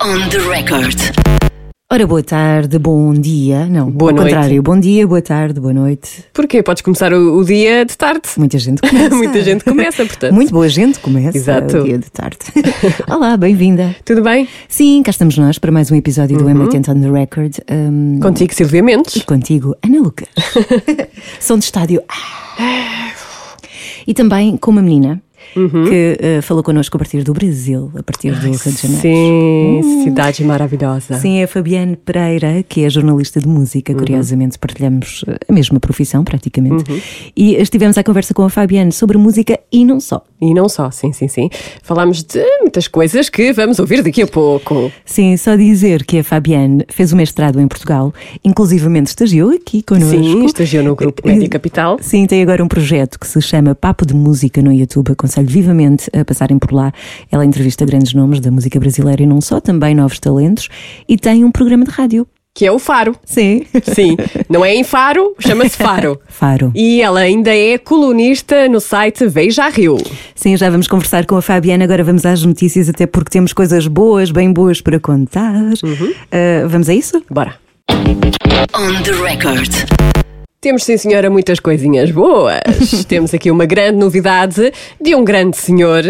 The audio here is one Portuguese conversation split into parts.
On the record. Ora, boa tarde, bom dia. Não, Boa ao noite. contrário, bom dia, boa tarde, boa noite. Porquê? Podes começar o, o dia de tarde. Muita gente começa. Muita gente começa, portanto. Muito boa gente começa Exato. o dia de tarde. Olá, bem-vinda. Tudo bem? Sim, cá estamos nós para mais um episódio Uhum. do M80 on the Record. Um, Contigo, Silvia Mendes. e contigo, Ana Lucas. Som de estádio. Ah. E também com uma menina Uhum. que eh, falou connosco a partir do Brasil, a partir do Rio de Janeiro. Sim, cidade maravilhosa. Sim, é a Fabiane Pereira, que é jornalista de música. Curiosamente, partilhamos eh, a mesma profissão, praticamente. E estivemos à conversa com a Fabiane sobre música e não só. E não só, sim, sim, sim. Falámos de muitas coisas que vamos ouvir daqui a pouco. Sim, só dizer que a Fabiane fez o mestrado em Portugal, inclusivamente estagiou aqui connosco. Sim, estagiou no grupo Média Capital. Sim, tem agora um projeto que se chama Papo de Música no YouTube. Aconselho vivamente a passarem por lá. Ela entrevista grandes nomes da música brasileira e não só, também novos talentos. E tem um programa de rádio. Que é o Faro. Sim. Sim, não é em Faro, chama-se Faro. Faro. E ela ainda é colunista no site Veja Rio. Sim, já vamos conversar com a Fabiana. Agora vamos às notícias, até porque temos coisas boas, bem boas para contar. Ah, vamos a isso? Bora. On the record. Temos, sim, senhora, muitas coisinhas boas. Temos aqui uma grande novidade de um grande senhor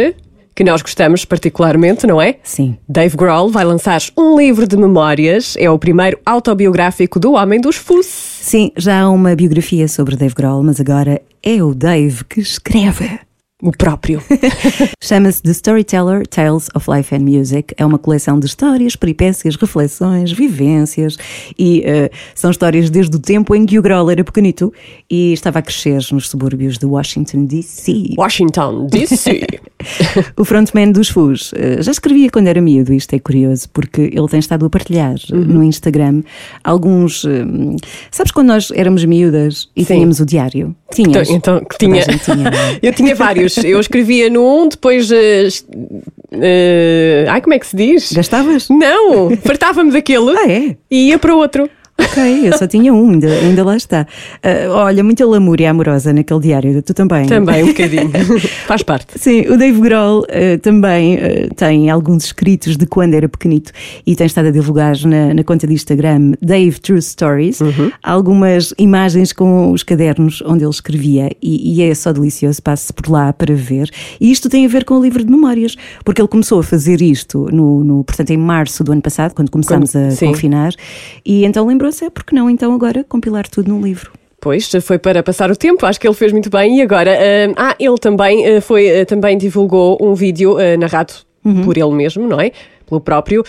que nós gostamos particularmente, não é? Sim. Dave Grohl vai lançar um livro de memórias. É o primeiro autobiográfico do Homem dos Fuss. Sim, já há uma biografia sobre Dave Grohl, mas agora é o Dave que escreve. O próprio. Chama-se The Storyteller Tales of Life and Music. É uma coleção de histórias, peripécias, reflexões, vivências e eh, são histórias desde o tempo em que o Grohl era pequenito e estava a crescer nos subúrbios de Washington, D.C. Washington, D.C. O frontman dos Fus eh, já escrevia quando era miúdo, isto é curioso, porque ele tem estado a partilhar eh, Uhum. no Instagram alguns. eh, sabes quando nós éramos miúdas e Sim. tínhamos o diário? Tinhas? Então, Toda a tinha. tinha, é? Eu tinha vários. Eu escrevia no um, depois. es- eh, ai, como é que se diz? Gastavas? Não, fartava-me daquele Ah, é? e ia para outro. Ok, eu só tinha um, ainda, ainda lá está. Ah, olha, muita lamúria amorosa naquele diário, tu também. Também um bocadinho. Faz parte. Sim, o Dave Grohl eh, também eh, tem alguns escritos de quando era pequenito e tem estado a divulgar na, na conta de Instagram Dave True Stories algumas imagens com os cadernos onde ele escrevia e, e é só delicioso, passe por lá para ver. E isto tem a ver com o livro de memórias, porque ele começou a fazer isto no, no portanto, em março do ano passado, quando começámos a sim. confinar, e então lembrou-se, é porque não então agora compilar tudo num livro. Pois, foi para passar o tempo, acho que ele fez muito bem. E agora, ah, ah, ele também ah, foi, ah, também divulgou um vídeo ah, narrado por ele mesmo, não é? Pelo próprio,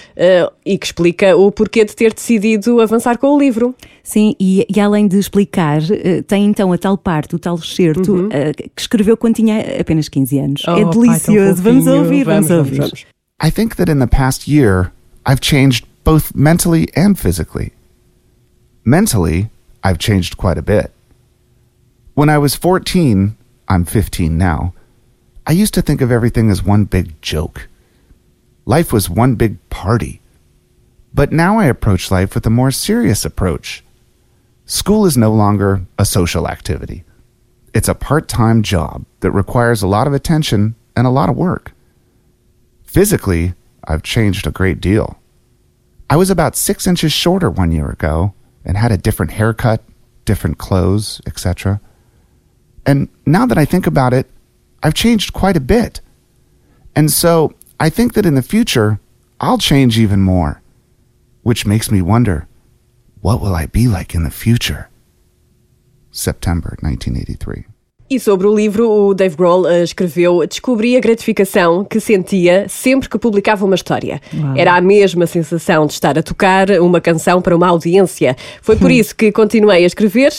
e que explica o porquê de ter decidido avançar com o livro. Sim, e, e além de explicar, eh, tem então a tal parte, o tal excerto, eh, que escreveu quando tinha apenas 15 anos. Uhum. Oh, é pai, delicioso. Vamos fofinho. ouvir, vamos, Vamos, ouvir. vamos, I think that in the past year, I've changed both mentally and physically. Mentally, I've changed quite a bit. When I was 14, I'm 15 now, I used to think of everything as one big joke. Life was one big party. But now I approach life with a more serious approach. School is no longer a social activity. It's a part time job that requires a lot of attention and a lot of work. Physically, I've changed a great deal. I was about six inches shorter one year ago and had a different haircut, different clothes, etc. And now that I think about it, I've changed quite a bit. And so I think that in the future, I'll change even more. Which makes me wonder what will I be like in the future? September 1983. E sobre o livro, o Dave Grohl eh, escreveu: Descobri a gratificação que sentia sempre que publicava uma história. Era a mesma sensação de estar a tocar uma canção para uma audiência. Foi por isso que continuei a escrever.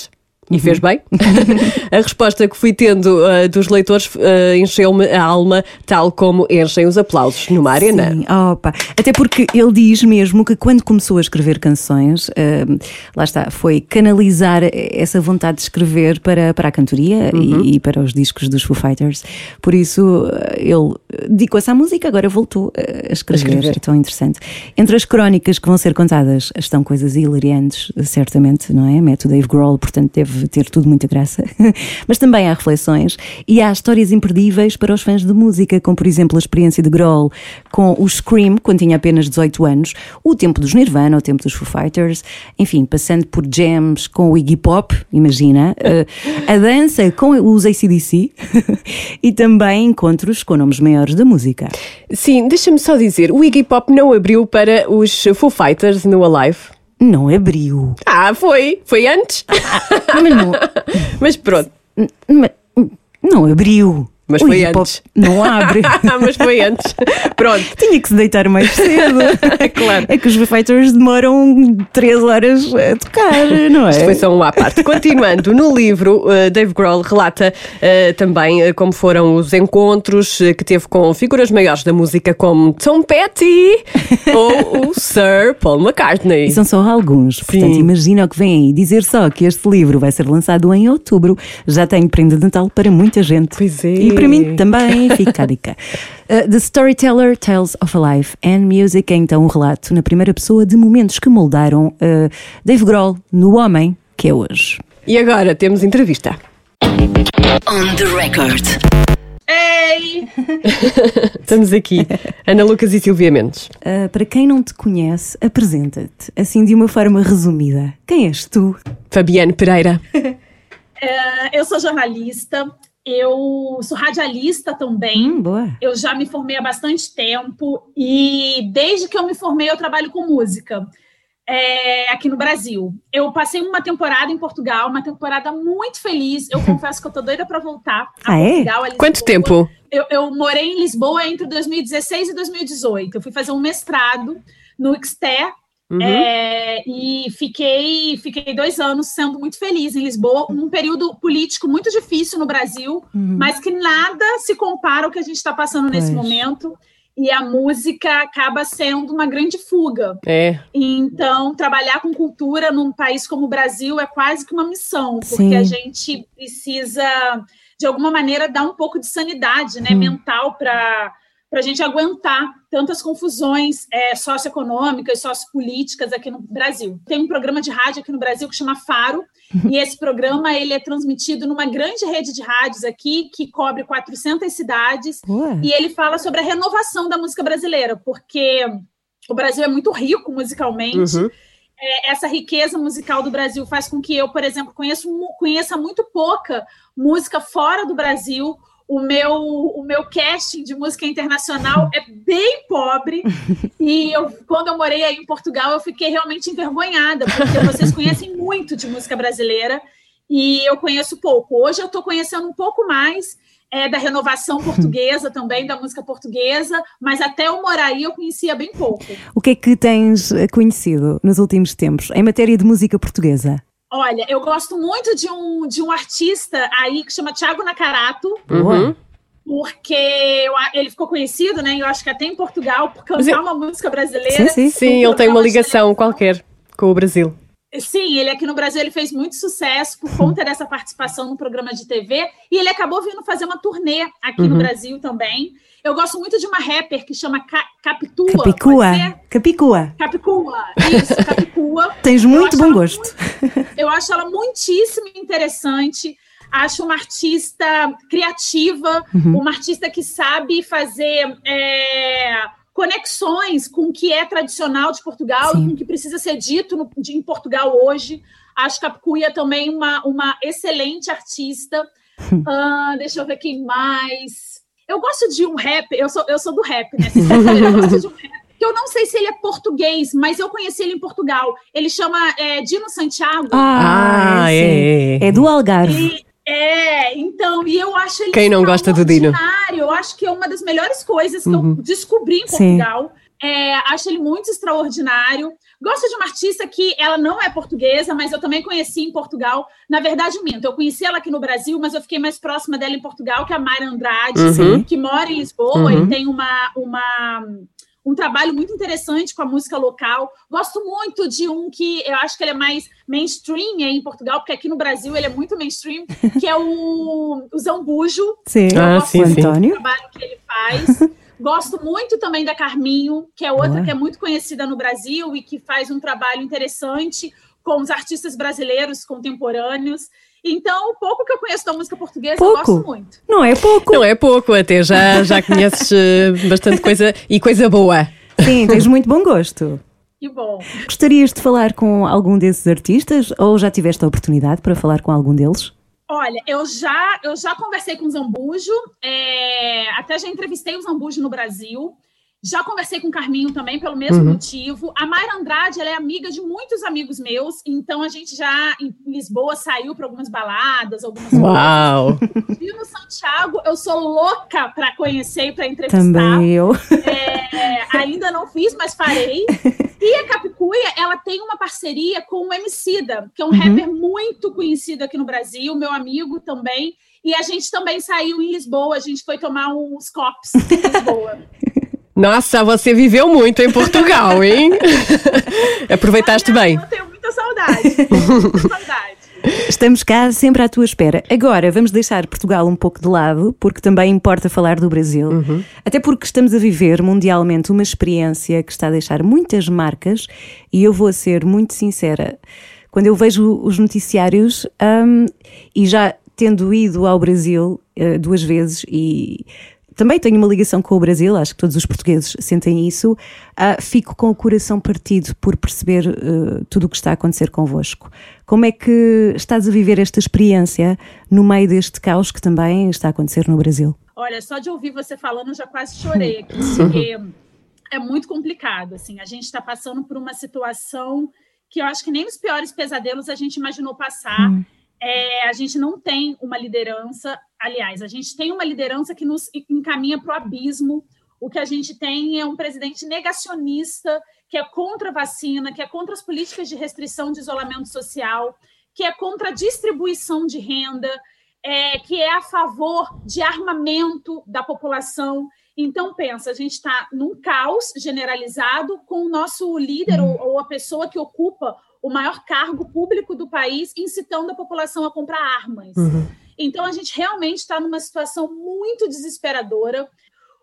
E fez bem. a resposta que fui tendo eh, dos leitores eh, encheu-me a alma, tal como enchem os aplausos numa arena. Sim, opa. Até porque ele diz mesmo que quando começou a escrever canções, hum, lá está, foi canalizar essa vontade de escrever para, para a cantoria e, e para os discos dos Foo Fighters. Por isso, eh, ele dedicou-se à música, agora voltou eh, a escrever. escrever. É tão interessante. Entre as crónicas que vão ser contadas estão coisas hilariantes, certamente, não é? Mete o Dave Grohl, portanto, deve deve ter tudo muita graça. Mas também há reflexões e há histórias imperdíveis para os fãs de música, como por exemplo a experiência de Grohl com o Scream, quando tinha apenas 18 anos, o tempo dos Nirvana, o tempo dos Foo Fighters, enfim, passando por jams com o Iggy Pop, imagina, eh, a dança com os ACDC e também encontros com nomes maiores da música. Sim, deixa-me só dizer, o Iggy Pop não abriu para os Foo Fighters no Alive? Não abriu. Ah, foi. Foi antes. Mas não, Mas pronto. mas não abriu. Mas foi antes. Não abre. Mas foi antes. Pronto. Tinha que se deitar mais cedo. Claro. É que os Fighters demoram 3 horas a tocar, não é? Isto foi só um à parte. Continuando, no livro, uh, Dave Grohl relata uh, também uh, como foram os encontros que teve com figuras maiores da música como Tom Petty ou o Sir Paul McCartney. E são só alguns, portanto imagina o que vem aí. Dizer só que este livro vai ser lançado em outubro. Já tenho prenda de Natal para muita gente. Pois é. E para mim também fica a dica. Uh, The Storyteller Tales of a Life and Music é então um relato na primeira pessoa de momentos que moldaram uh, Dave Grohl no homem que é hoje. E agora temos entrevista. On the record. Ei! Estamos aqui, Ana Lucas e Silvia Mendes. Uh, para quem não te conhece, apresenta-te assim de uma forma resumida. Quem és tu? Fabiane Pereira. É, eu sou jornalista, eu sou radialista também. Hum, boa. Eu já me formei há bastante tempo e desde que eu me formei eu trabalho com música é, aqui no Brasil. Eu passei uma temporada em Portugal, uma temporada muito feliz. Eu confesso que eu tô doida para voltar a Ah, é? Portugal. a Lisboa. Quanto tempo? Eu, eu morei em Lisboa entre 2016 e 2018. Eu fui fazer um mestrado no XTER Uhum. é, e fiquei, fiquei dois anos sendo muito feliz em Lisboa, um período político muito difícil no Brasil, mas que nada se compara ao que a gente está passando nesse Pois. momento. E a música acaba sendo uma grande fuga. É. Então, trabalhar com cultura num país como o Brasil é quase que uma missão, porque Sim. a gente precisa, de alguma maneira, dar um pouco de sanidade né, mental para a gente aguentar tantas confusões é, socioeconômicas, sociopolíticas aqui no Brasil. Tem um programa de rádio aqui no Brasil que chama Faro, e esse programa ele é transmitido numa grande rede de rádios aqui, que cobre 400 cidades, Boa. e ele fala sobre a renovação da música brasileira, porque o Brasil é muito rico musicalmente. Uhum. É, essa riqueza musical do Brasil faz com que eu, por exemplo, conheço, conheça muito pouca música fora do Brasil. O meu, o meu casting de música internacional é bem pobre. E eu, quando eu morei aí em Portugal, eu fiquei realmente envergonhada, porque vocês conhecem muito de música brasileira e eu conheço pouco. Hoje eu estou conhecendo um pouco mais é, da renovação portuguesa também, da música portuguesa, mas até eu morar aí eu conhecia bem pouco. O que é que tens eh, conhecido nos últimos tempos em matéria de música portuguesa? Olha, eu gosto muito de um, de um artista aí que chama Thiago Nakarato, Uhum. porque eu ele ficou conhecido, né? Eu acho que até em Portugal, por cantar eu- uma música brasileira. Sim, sim. Sim, ele tem uma ligação qualquer com o Brasil. Sim, ele aqui no Brasil ele fez muito sucesso por conta dessa participação no programa de TV e ele acabou vindo fazer uma turnê aqui no Brasil também. Eu gosto muito de uma rapper que chama Ca Capitua. Capicua. Capicua. Capicua, isso, Capicua. Tens muito bom gosto. Eu acho ela muitíssimo interessante. Acho uma artista criativa, uma artista que sabe fazer é, conexões com o que é tradicional de Portugal Sim. e com o que precisa ser dito no- de- em Portugal hoje. Acho que a Cuia também uma, uma excelente artista. Ah, deixa eu ver quem mais. Eu gosto de um rap, eu sou, eu sou do rap, né? Eu gosto de um rap. que Eu não sei se ele é português, mas eu conheci ele em Portugal. Ele chama é, Dino Santiago. Ah, sim. é, é. É do Algarve. E- é, então, e eu acho ele Quem não gosta do Dino? extraordinário. Eu acho que é uma das melhores coisas que eu descobri em Sim. Portugal. É, acho ele muito extraordinário. Gosto de uma artista que ela não é portuguesa, mas eu também conheci em Portugal. Na verdade, minto, eu conheci ela aqui no Brasil, mas eu fiquei mais próxima dela em Portugal, que é a Mayra Andrade, Uhum. que mora em Lisboa e tem uma, uma, um trabalho muito interessante com a música local. Gosto muito de um que eu acho que ele é mais mainstream aí em Portugal, porque aqui no Brasil ele é muito mainstream, que é o, o Zambujo, Sim. Ah, o sim, sim. Trabalho que ele faz. Gosto muito também da Carminho, que é outra Boa. que é muito conhecida no Brasil e que faz um trabalho interessante com os artistas brasileiros contemporâneos. Então, o pouco que eu conheço da música portuguesa, pouco. eu gosto muito. Não é pouco. Não é pouco, até já, já conheces uh, bastante coisa e coisa boa. Sim, tens muito bom gosto. Que bom. Gostarias de falar com algum desses artistas ou já tiveste a oportunidade para falar com algum deles? Olha, eu já, eu já conversei com o Zambujo, é, até já entrevistei o Zambujo no Brasil. Já conversei com o Carminho também, pelo mesmo uhum. motivo. A Mayra Andrade, ela é amiga de muitos amigos meus, então a gente já, em Lisboa, saiu para algumas baladas, algumas Uau! coisas. E no Santiago, eu sou louca para conhecer e para entrevistar. Também eu. É, ainda não fiz, mas farei. E a Capicuia, ela tem uma parceria com o Emicida, que é um uhum. rapper muito conhecido aqui no Brasil, meu amigo também. E a gente também saiu em Lisboa, a gente foi tomar uns copos em Lisboa. Nossa, você viveu muito em Portugal, hein? Aproveitaste bem. Eu tenho muita saudade. muita saudade. Estamos cá sempre à tua espera. Agora vamos deixar Portugal um pouco de lado, porque também importa falar do Brasil. Uhum. Até porque estamos a viver mundialmente uma experiência que está a deixar muitas marcas, e eu vou ser muito sincera. Quando eu vejo os noticiários, um, e já tendo ido ao Brasil uh, duas vezes e também tenho uma ligação com o Brasil, acho que todos os portugueses sentem isso. Uh, fico com o coração partido por perceber uh, tudo o que está a acontecer convosco. Como é que estás a viver esta experiência no meio deste caos que também está a acontecer no Brasil? Olha, só de ouvir você falando, eu já quase chorei aqui, porque é muito complicado. Assim, a gente está passando por uma situação que eu acho que nem os piores pesadelos a gente imaginou passar. Hum. É, a gente não tem uma liderança aliás, a gente tem uma liderança que nos encaminha para o abismo. O que a gente tem é um presidente negacionista, que é contra a vacina, que é contra as políticas de restrição de isolamento social, que é contra a distribuição de renda, é, que é a favor de armamento da população. Então, pensa, a gente está num caos generalizado com o nosso líder ou, ou, a pessoa que ocupa o maior cargo público do país incitando a população a comprar armas. Uhum. Então, a gente realmente está numa situação muito desesperadora.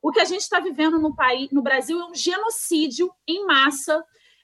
O que a gente está vivendo no, país, no Brasil é um genocídio em massa,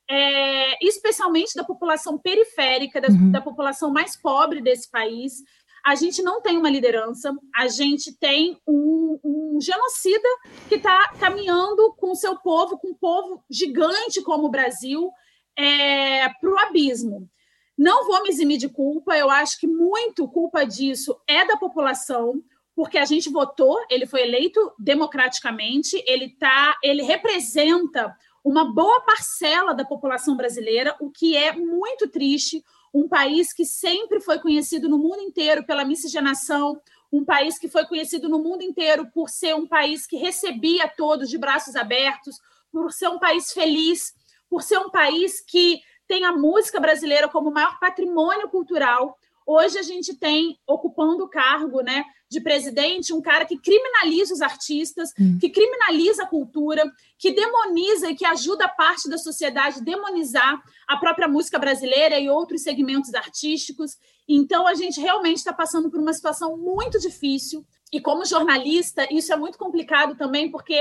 é, especialmente da população periférica, da, uhum. da população mais pobre desse país. A gente não tem uma liderança, a gente tem um, um genocida que está caminhando com o seu povo, com um povo gigante como o Brasil, é, para o abismo. Não vou me eximir de culpa, eu acho que muito culpa disso é da população, porque a gente votou, ele foi eleito democraticamente, ele tá, ele representa uma boa parcela da população brasileira, o que é muito triste. Um país que sempre foi conhecido no mundo inteiro pela miscigenação, um país que foi conhecido no mundo inteiro por ser um país que recebia todos de braços abertos, por ser um país feliz, por ser um país que tem a música brasileira como maior patrimônio cultural. Hoje a gente tem ocupando o cargo né, de presidente um cara que criminaliza os artistas, hum. que criminaliza a cultura, que demoniza e que ajuda parte da sociedade a demonizar a própria música brasileira e outros segmentos artísticos. Então a gente realmente está passando por uma situação muito difícil. E como jornalista, isso é muito complicado também, porque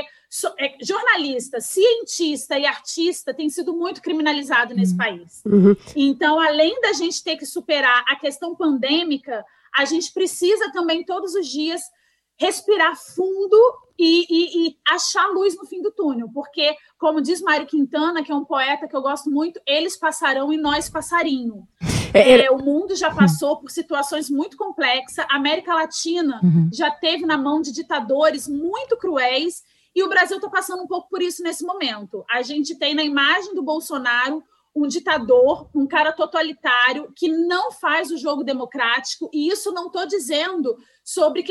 é, jornalista, cientista e artista tem sido muito criminalizado nesse uhum. país. Uhum. Então, além da gente ter que superar a questão pandêmica, a gente precisa também todos os dias respirar fundo e, e, e, achar luz no fim do túnel, porque, como diz Mário Quintana, que é um poeta que eu gosto muito, eles passarão e nós passarinho. É, é, o mundo já passou por situações muito complexas, a América Latina uhum. já teve na mão de ditadores muito cruéis, e o Brasil está passando um pouco por isso nesse momento. A gente tem na imagem do Bolsonaro um ditador, um cara totalitário que não faz o jogo democrático, e isso não estou dizendo sobre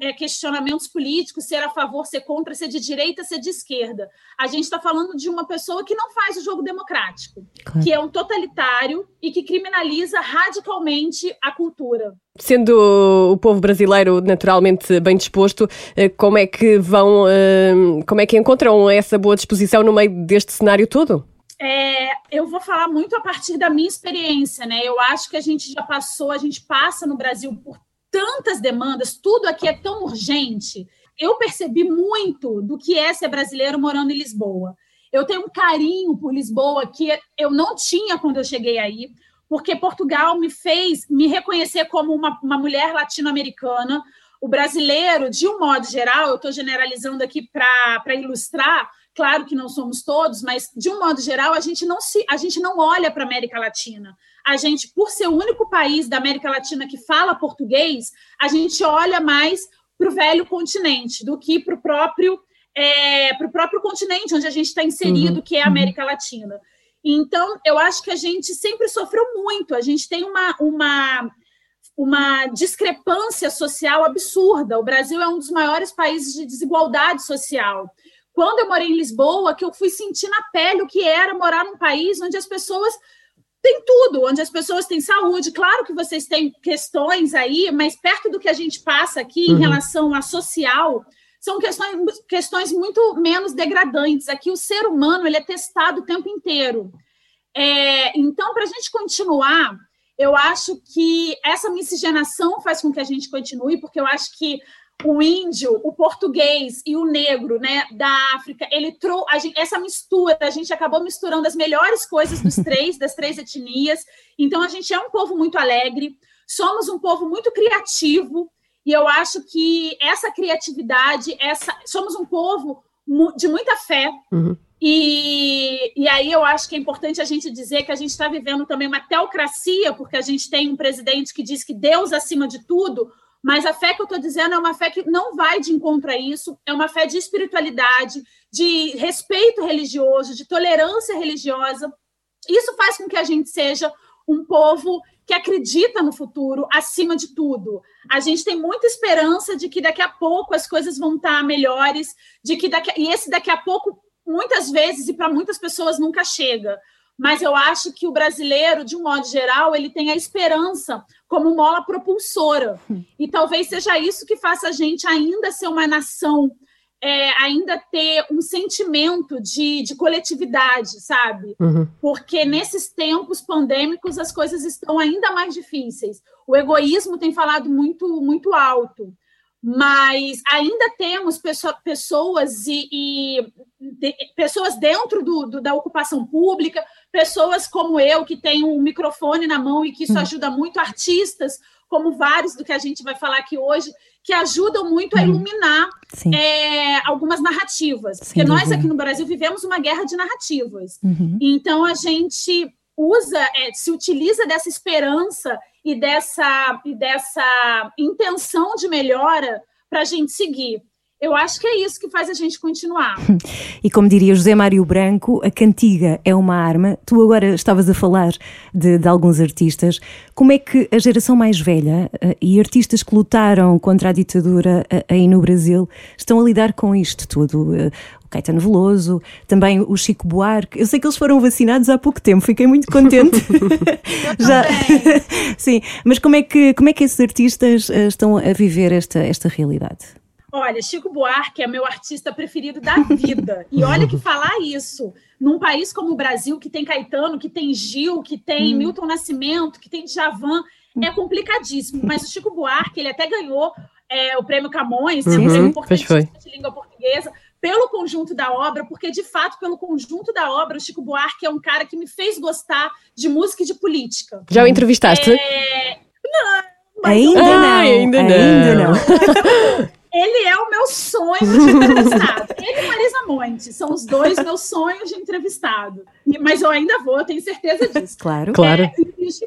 é, questionamentos políticos, ser a favor, ser contra, ser de direita, ser de esquerda. A gente está falando de uma pessoa que não faz o jogo democrático, claro. que é um totalitário e que criminaliza radicalmente a cultura. Sendo o povo brasileiro naturalmente bem disposto, eh, como é que vão, eh, como é que encontram essa boa disposição no meio deste cenário todo? É, eu vou falar muito a partir da minha experiência, né? Eu acho que a gente já passou, a gente passa no Brasil por tantas demandas, tudo aqui é tão urgente. Eu percebi muito do que é ser brasileiro morando em Lisboa. Eu tenho um carinho por Lisboa que eu não tinha quando eu cheguei aí, porque Portugal me fez me reconhecer como uma, uma mulher latino-americana. O brasileiro, de um modo geral, eu estou generalizando aqui para ilustrar, claro que não somos todos, mas de um modo geral, a gente não se a gente não olha para a América Latina. A gente, por ser o único país da América Latina que fala português, a gente olha mais para o velho continente do que para o próprio é, para o próprio continente onde a gente está inserido, uhum, que é a. América. Latina. Então, eu acho que a gente sempre sofreu muito. A gente tem uma, uma, uma discrepância social absurda. O Brasil é um dos maiores países de desigualdade social. Quando eu morei em Lisboa, que eu fui sentir na pele o que era morar num país onde as pessoas têm tudo, onde as pessoas têm saúde. Claro que vocês têm questões aí, mas perto do que a gente passa aqui uhum. em relação a social, são questões, questões muito menos degradantes. Aqui o ser humano ele é testado o tempo inteiro. É, então, para a gente continuar, eu acho que essa miscigenação faz com que a gente continue, porque eu acho que o índio, o português e o negro, né, da África, ele trouxe essa mistura, a gente acabou misturando as melhores coisas dos três, das três etnias. Então a gente é um povo muito alegre, somos um povo muito criativo, e eu acho que essa criatividade, essa somos um povo de muita fé. Uhum. E, e aí eu acho que é importante a gente dizer que a gente está vivendo também uma teocracia, porque a gente tem um presidente que diz que Deus acima de tudo, mas a fé que eu estou dizendo é uma fé que não vai de encontro a isso, é uma fé de espiritualidade, de respeito religioso, de tolerância religiosa. Isso faz com que a gente seja um povo que acredita no futuro acima de tudo. A gente tem muita esperança de que daqui a pouco as coisas vão estar melhores, de que daqui, e esse daqui a pouco muitas vezes e para muitas pessoas nunca chega. Mas eu acho que o brasileiro, de um modo geral, ele tem a esperança como mola propulsora. E talvez seja isso que faça a gente ainda ser uma nação é, ainda ter um sentimento de, de coletividade, sabe? Uhum. Porque nesses tempos pandêmicos as coisas estão ainda mais difíceis. O egoísmo tem falado muito, muito alto, mas ainda temos pessoa, pessoas e, e de, pessoas dentro do, do, da ocupação pública, pessoas como eu que tem um microfone na mão e que isso uhum. ajuda muito, artistas como vários do que a gente vai falar aqui hoje, que ajudam muito a uhum. iluminar é, algumas narrativas. Sem porque dúvida. nós aqui no Brasil vivemos uma guerra de narrativas. Uhum. Então a gente usa, é, se utiliza dessa esperança e dessa, e dessa intenção de melhora para a gente seguir. Eu acho que é isso que faz a gente continuar. E como diria José Mário Branco, a cantiga é uma arma. Tu agora estavas a falar de, de alguns artistas. Como é que a geração mais velha uh, e artistas que lutaram contra a ditadura uh, aí no Brasil estão a lidar com isto tudo? Uh, o Caetano Veloso, também o Chico Buarque. Eu sei que eles foram vacinados há pouco tempo, fiquei muito contente. Já. Sim, mas como é que como é que esses artistas estão a viver esta esta realidade? Olha, Chico Buarque é meu artista preferido da vida. E olha que falar isso num país como o Brasil, que tem Caetano, que tem Gil, que tem hum. Milton Nascimento, que tem Djavan, é complicadíssimo. Mas o Chico Buarque, ele até ganhou é, o prêmio Camões, uhum, um prêmio importante de língua portuguesa, pelo conjunto da obra, porque de fato, pelo conjunto da obra, o Chico Buarque é um cara que me fez gostar de música e de política. Já o entrevistaste? É... Não, ainda, não. ainda não. Ainda não. Ele é o meu sonho de entrevistado. Ele e Marisa Monte são os dois meus sonhos de entrevistado. Mas eu ainda vou, eu tenho certeza disso. Claro. claro. É,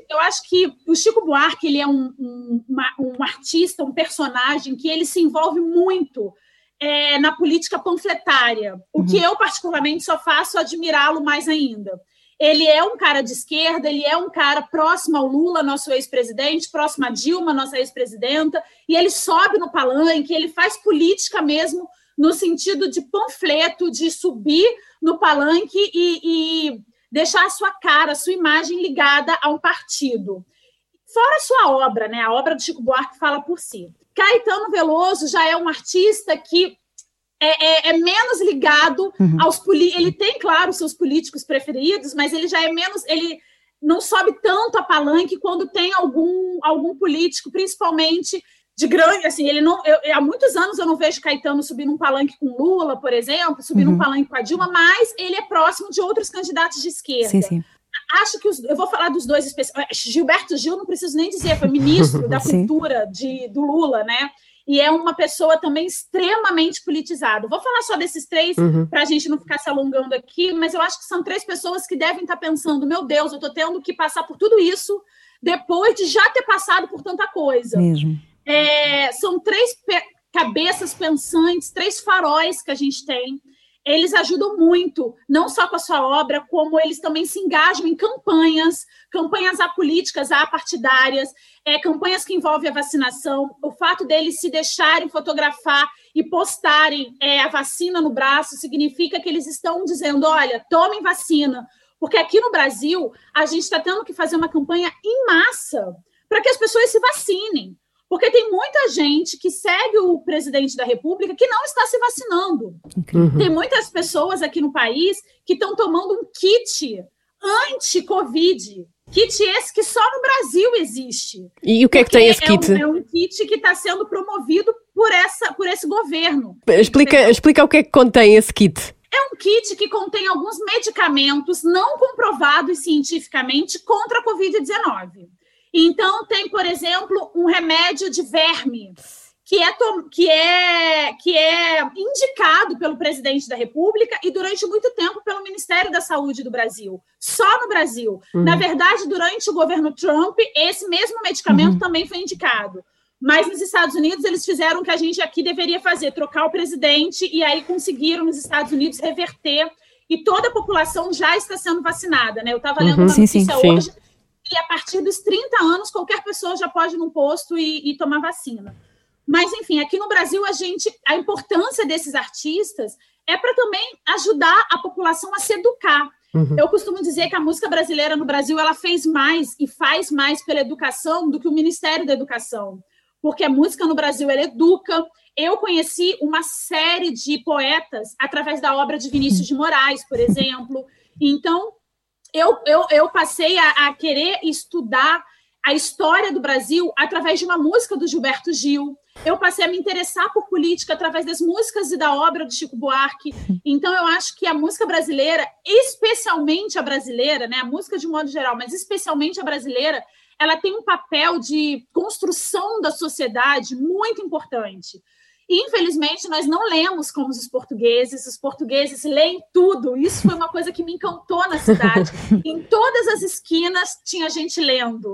eu acho que o Chico Buarque ele é um, um, uma, um artista, um personagem que ele se envolve muito é, na política panfletária. O uhum. que eu, particularmente, só faço admirá-lo mais ainda. Ele é um cara de esquerda, ele é um cara próximo ao Lula, nosso ex-presidente, próximo a Dilma, nossa ex-presidenta, e ele sobe no palanque, ele faz política mesmo no sentido de panfleto, de subir no palanque e, e deixar a sua cara, a sua imagem ligada a um partido. Fora a sua obra, né? A obra do Chico Buarque fala por si. Caetano Veloso já é um artista que é, é, é, menos ligado uhum. aos políticos. Ele tem, claro, seus políticos preferidos, mas ele já é menos. Ele não sobe tanto a palanque quando tem algum, algum político, principalmente de grande. Assim, ele não. Eu, há muitos anos eu não vejo Caetano subir num palanque com Lula, por exemplo, subir uhum. num palanque com a Dilma, mas ele é próximo de outros candidatos de esquerda. Sim, sim. acho que os, eu vou falar dos dois especiais. Gilberto Gil, não preciso nem dizer, foi ministro da cultura de, do Lula, né? E é uma pessoa também extremamente politizada. Vou falar só desses três uhum. para a gente não ficar se alongando aqui, mas eu acho que são três pessoas que devem estar pensando: meu Deus, eu estou tendo que passar por tudo isso depois de já ter passado por tanta coisa. Mesmo. É, são três cabeças pensantes, três faróis que a gente tem eles ajudam muito, não só com a sua obra, como eles também se engajam em campanhas, campanhas apolíticas, apartidárias, é, campanhas que envolvem a vacinação. O fato deles se deixarem fotografar e postarem é, a vacina no braço significa que eles estão dizendo: olha, tomem vacina. Porque aqui no Brasil, a gente está tendo que fazer uma campanha em massa para que as pessoas se vacinem. Porque tem muita gente que segue o presidente da República que não está se vacinando. Uhum. Tem muitas pessoas aqui no país que estão tomando um kit anti-Covid. Kit esse que só no Brasil existe. E o que é que tem esse kit? É um, é um kit que está sendo promovido por, essa, por esse governo. Explica, explica o que é que contém esse kit. É um kit que contém alguns medicamentos não comprovados cientificamente contra a Covid-19. Então, tem, por exemplo, um remédio de verme que é, que é, que é indicado pelo presidente da República e durante muito tempo pelo Ministério da Saúde do Brasil, só no Brasil. Uhum. Na verdade, durante o governo Trump, esse mesmo medicamento uhum. também foi indicado. Mas nos Estados Unidos, eles fizeram o que a gente aqui deveria fazer: trocar o presidente, e aí conseguiram nos Estados Unidos reverter. E toda a população já está sendo vacinada, né? Eu estava lendo uhum. uma notícia sim, sim, hoje. Sim e a partir dos 30 anos, qualquer pessoa já pode ir num posto e, e tomar vacina. Mas, enfim, aqui no Brasil, a gente, a importância desses artistas é para também ajudar a população a se educar. Uhum. Eu costumo dizer que a música brasileira no Brasil ela fez mais e faz mais pela educação do que o Ministério da Educação, porque a música no Brasil ela educa. Eu conheci uma série de poetas através da obra de Vinícius de Moraes, por exemplo. Então, eu, eu, eu passei a, a querer estudar a história do Brasil através de uma música do Gilberto Gil. Eu passei a me interessar por política através das músicas e da obra do Chico Buarque. Então, eu acho que a música brasileira, especialmente a brasileira, né, a música de modo geral, mas especialmente a brasileira, ela tem um papel de construção da sociedade muito importante. Infelizmente, nós não lemos como os portugueses, os portugueses leem tudo. Isso foi uma coisa que me encantou na cidade. em todas as esquinas tinha gente lendo.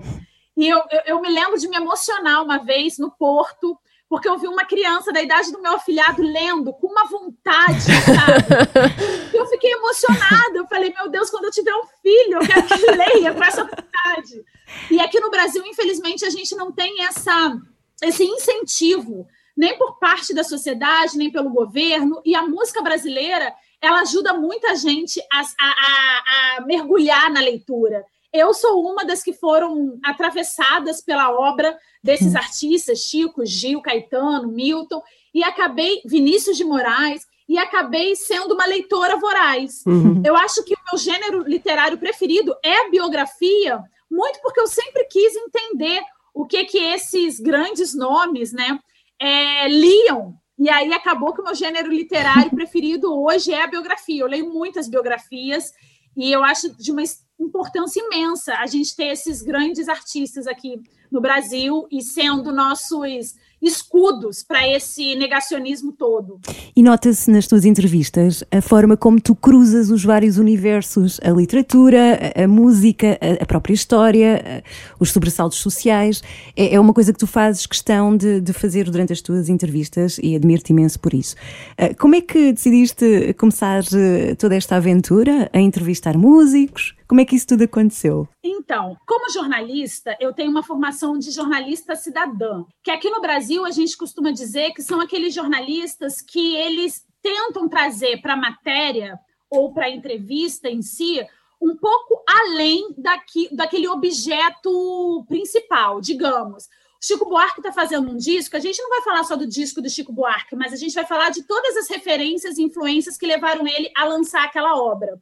E eu, eu, eu, me lembro de me emocionar uma vez no Porto, porque eu vi uma criança da idade do meu afilhado lendo com uma vontade, sabe? eu fiquei emocionada. Eu falei, meu Deus, quando eu tiver um filho, eu quero que ele leia com essa vontade. E aqui no Brasil, infelizmente, a gente não tem essa, esse incentivo nem por parte da sociedade, nem pelo governo. E a música brasileira, ela ajuda muita gente a, a, a mergulhar na leitura. Eu sou uma das que foram atravessadas pela obra desses artistas, Chico, Gil, Caetano, Milton, e acabei, Vinícius de Moraes, e acabei sendo uma leitora voraz. Uhum. Eu acho que o meu gênero literário preferido é a biografia, muito porque eu sempre quis entender o que que esses grandes nomes, né, é, liam. E aí acabou que o meu gênero literário preferido hoje é a biografia. Eu leio muitas biografias e eu acho de uma importância imensa a gente ter esses grandes artistas aqui no Brasil e sendo nossos escudos para esse negacionismo todo. E nota-se nas tuas entrevistas a forma como tu cruzas os vários universos, a literatura, a, a música, a, a, própria história, a, os sobressaltos sociais. É, é, uma coisa que tu fazes questão de, de fazer durante as tuas entrevistas e admiro-te imenso por isso. Uh, como é que decidiste começar uh, toda esta aventura a entrevistar músicos? Como é que isso tudo aconteceu? Então, como jornalista, eu tenho uma formação de jornalista cidadã, que aqui no Brasil a gente costuma dizer que são aqueles jornalistas que eles tentam trazer para a matéria ou para a entrevista em si um pouco além daqui, daquele objeto principal, digamos. Chico Buarque está fazendo um disco, a gente não vai falar só do disco do Chico Buarque, mas a gente vai falar de todas as referências e influências que levaram ele a lançar aquela obra.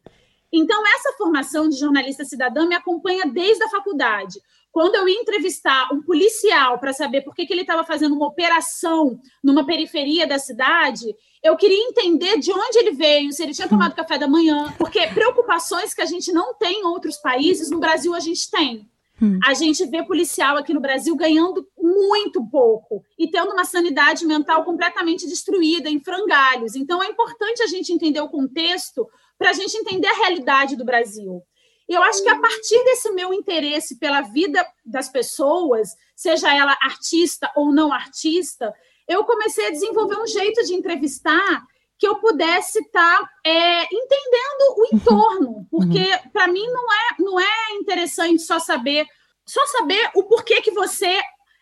Então, essa formação de jornalista cidadã me acompanha desde a faculdade. Quando eu ia entrevistar um policial para saber por que, que ele estava fazendo uma operação numa periferia da cidade, eu queria entender de onde ele veio, se ele tinha tomado café da manhã, porque preocupações que a gente não tem em outros países, no Brasil a gente tem. Hum. A gente vê policial aqui no Brasil ganhando muito pouco e tendo uma sanidade mental completamente destruída, em frangalhos. Então, é importante a gente entender o contexto para a gente entender a realidade do Brasil. Eu acho que a partir desse meu interesse pela vida das pessoas, seja ela artista ou não artista, eu comecei a desenvolver um jeito de entrevistar que eu pudesse estar tá, é, entendendo o entorno, porque uhum. para mim não é, não é interessante só saber só saber o porquê que você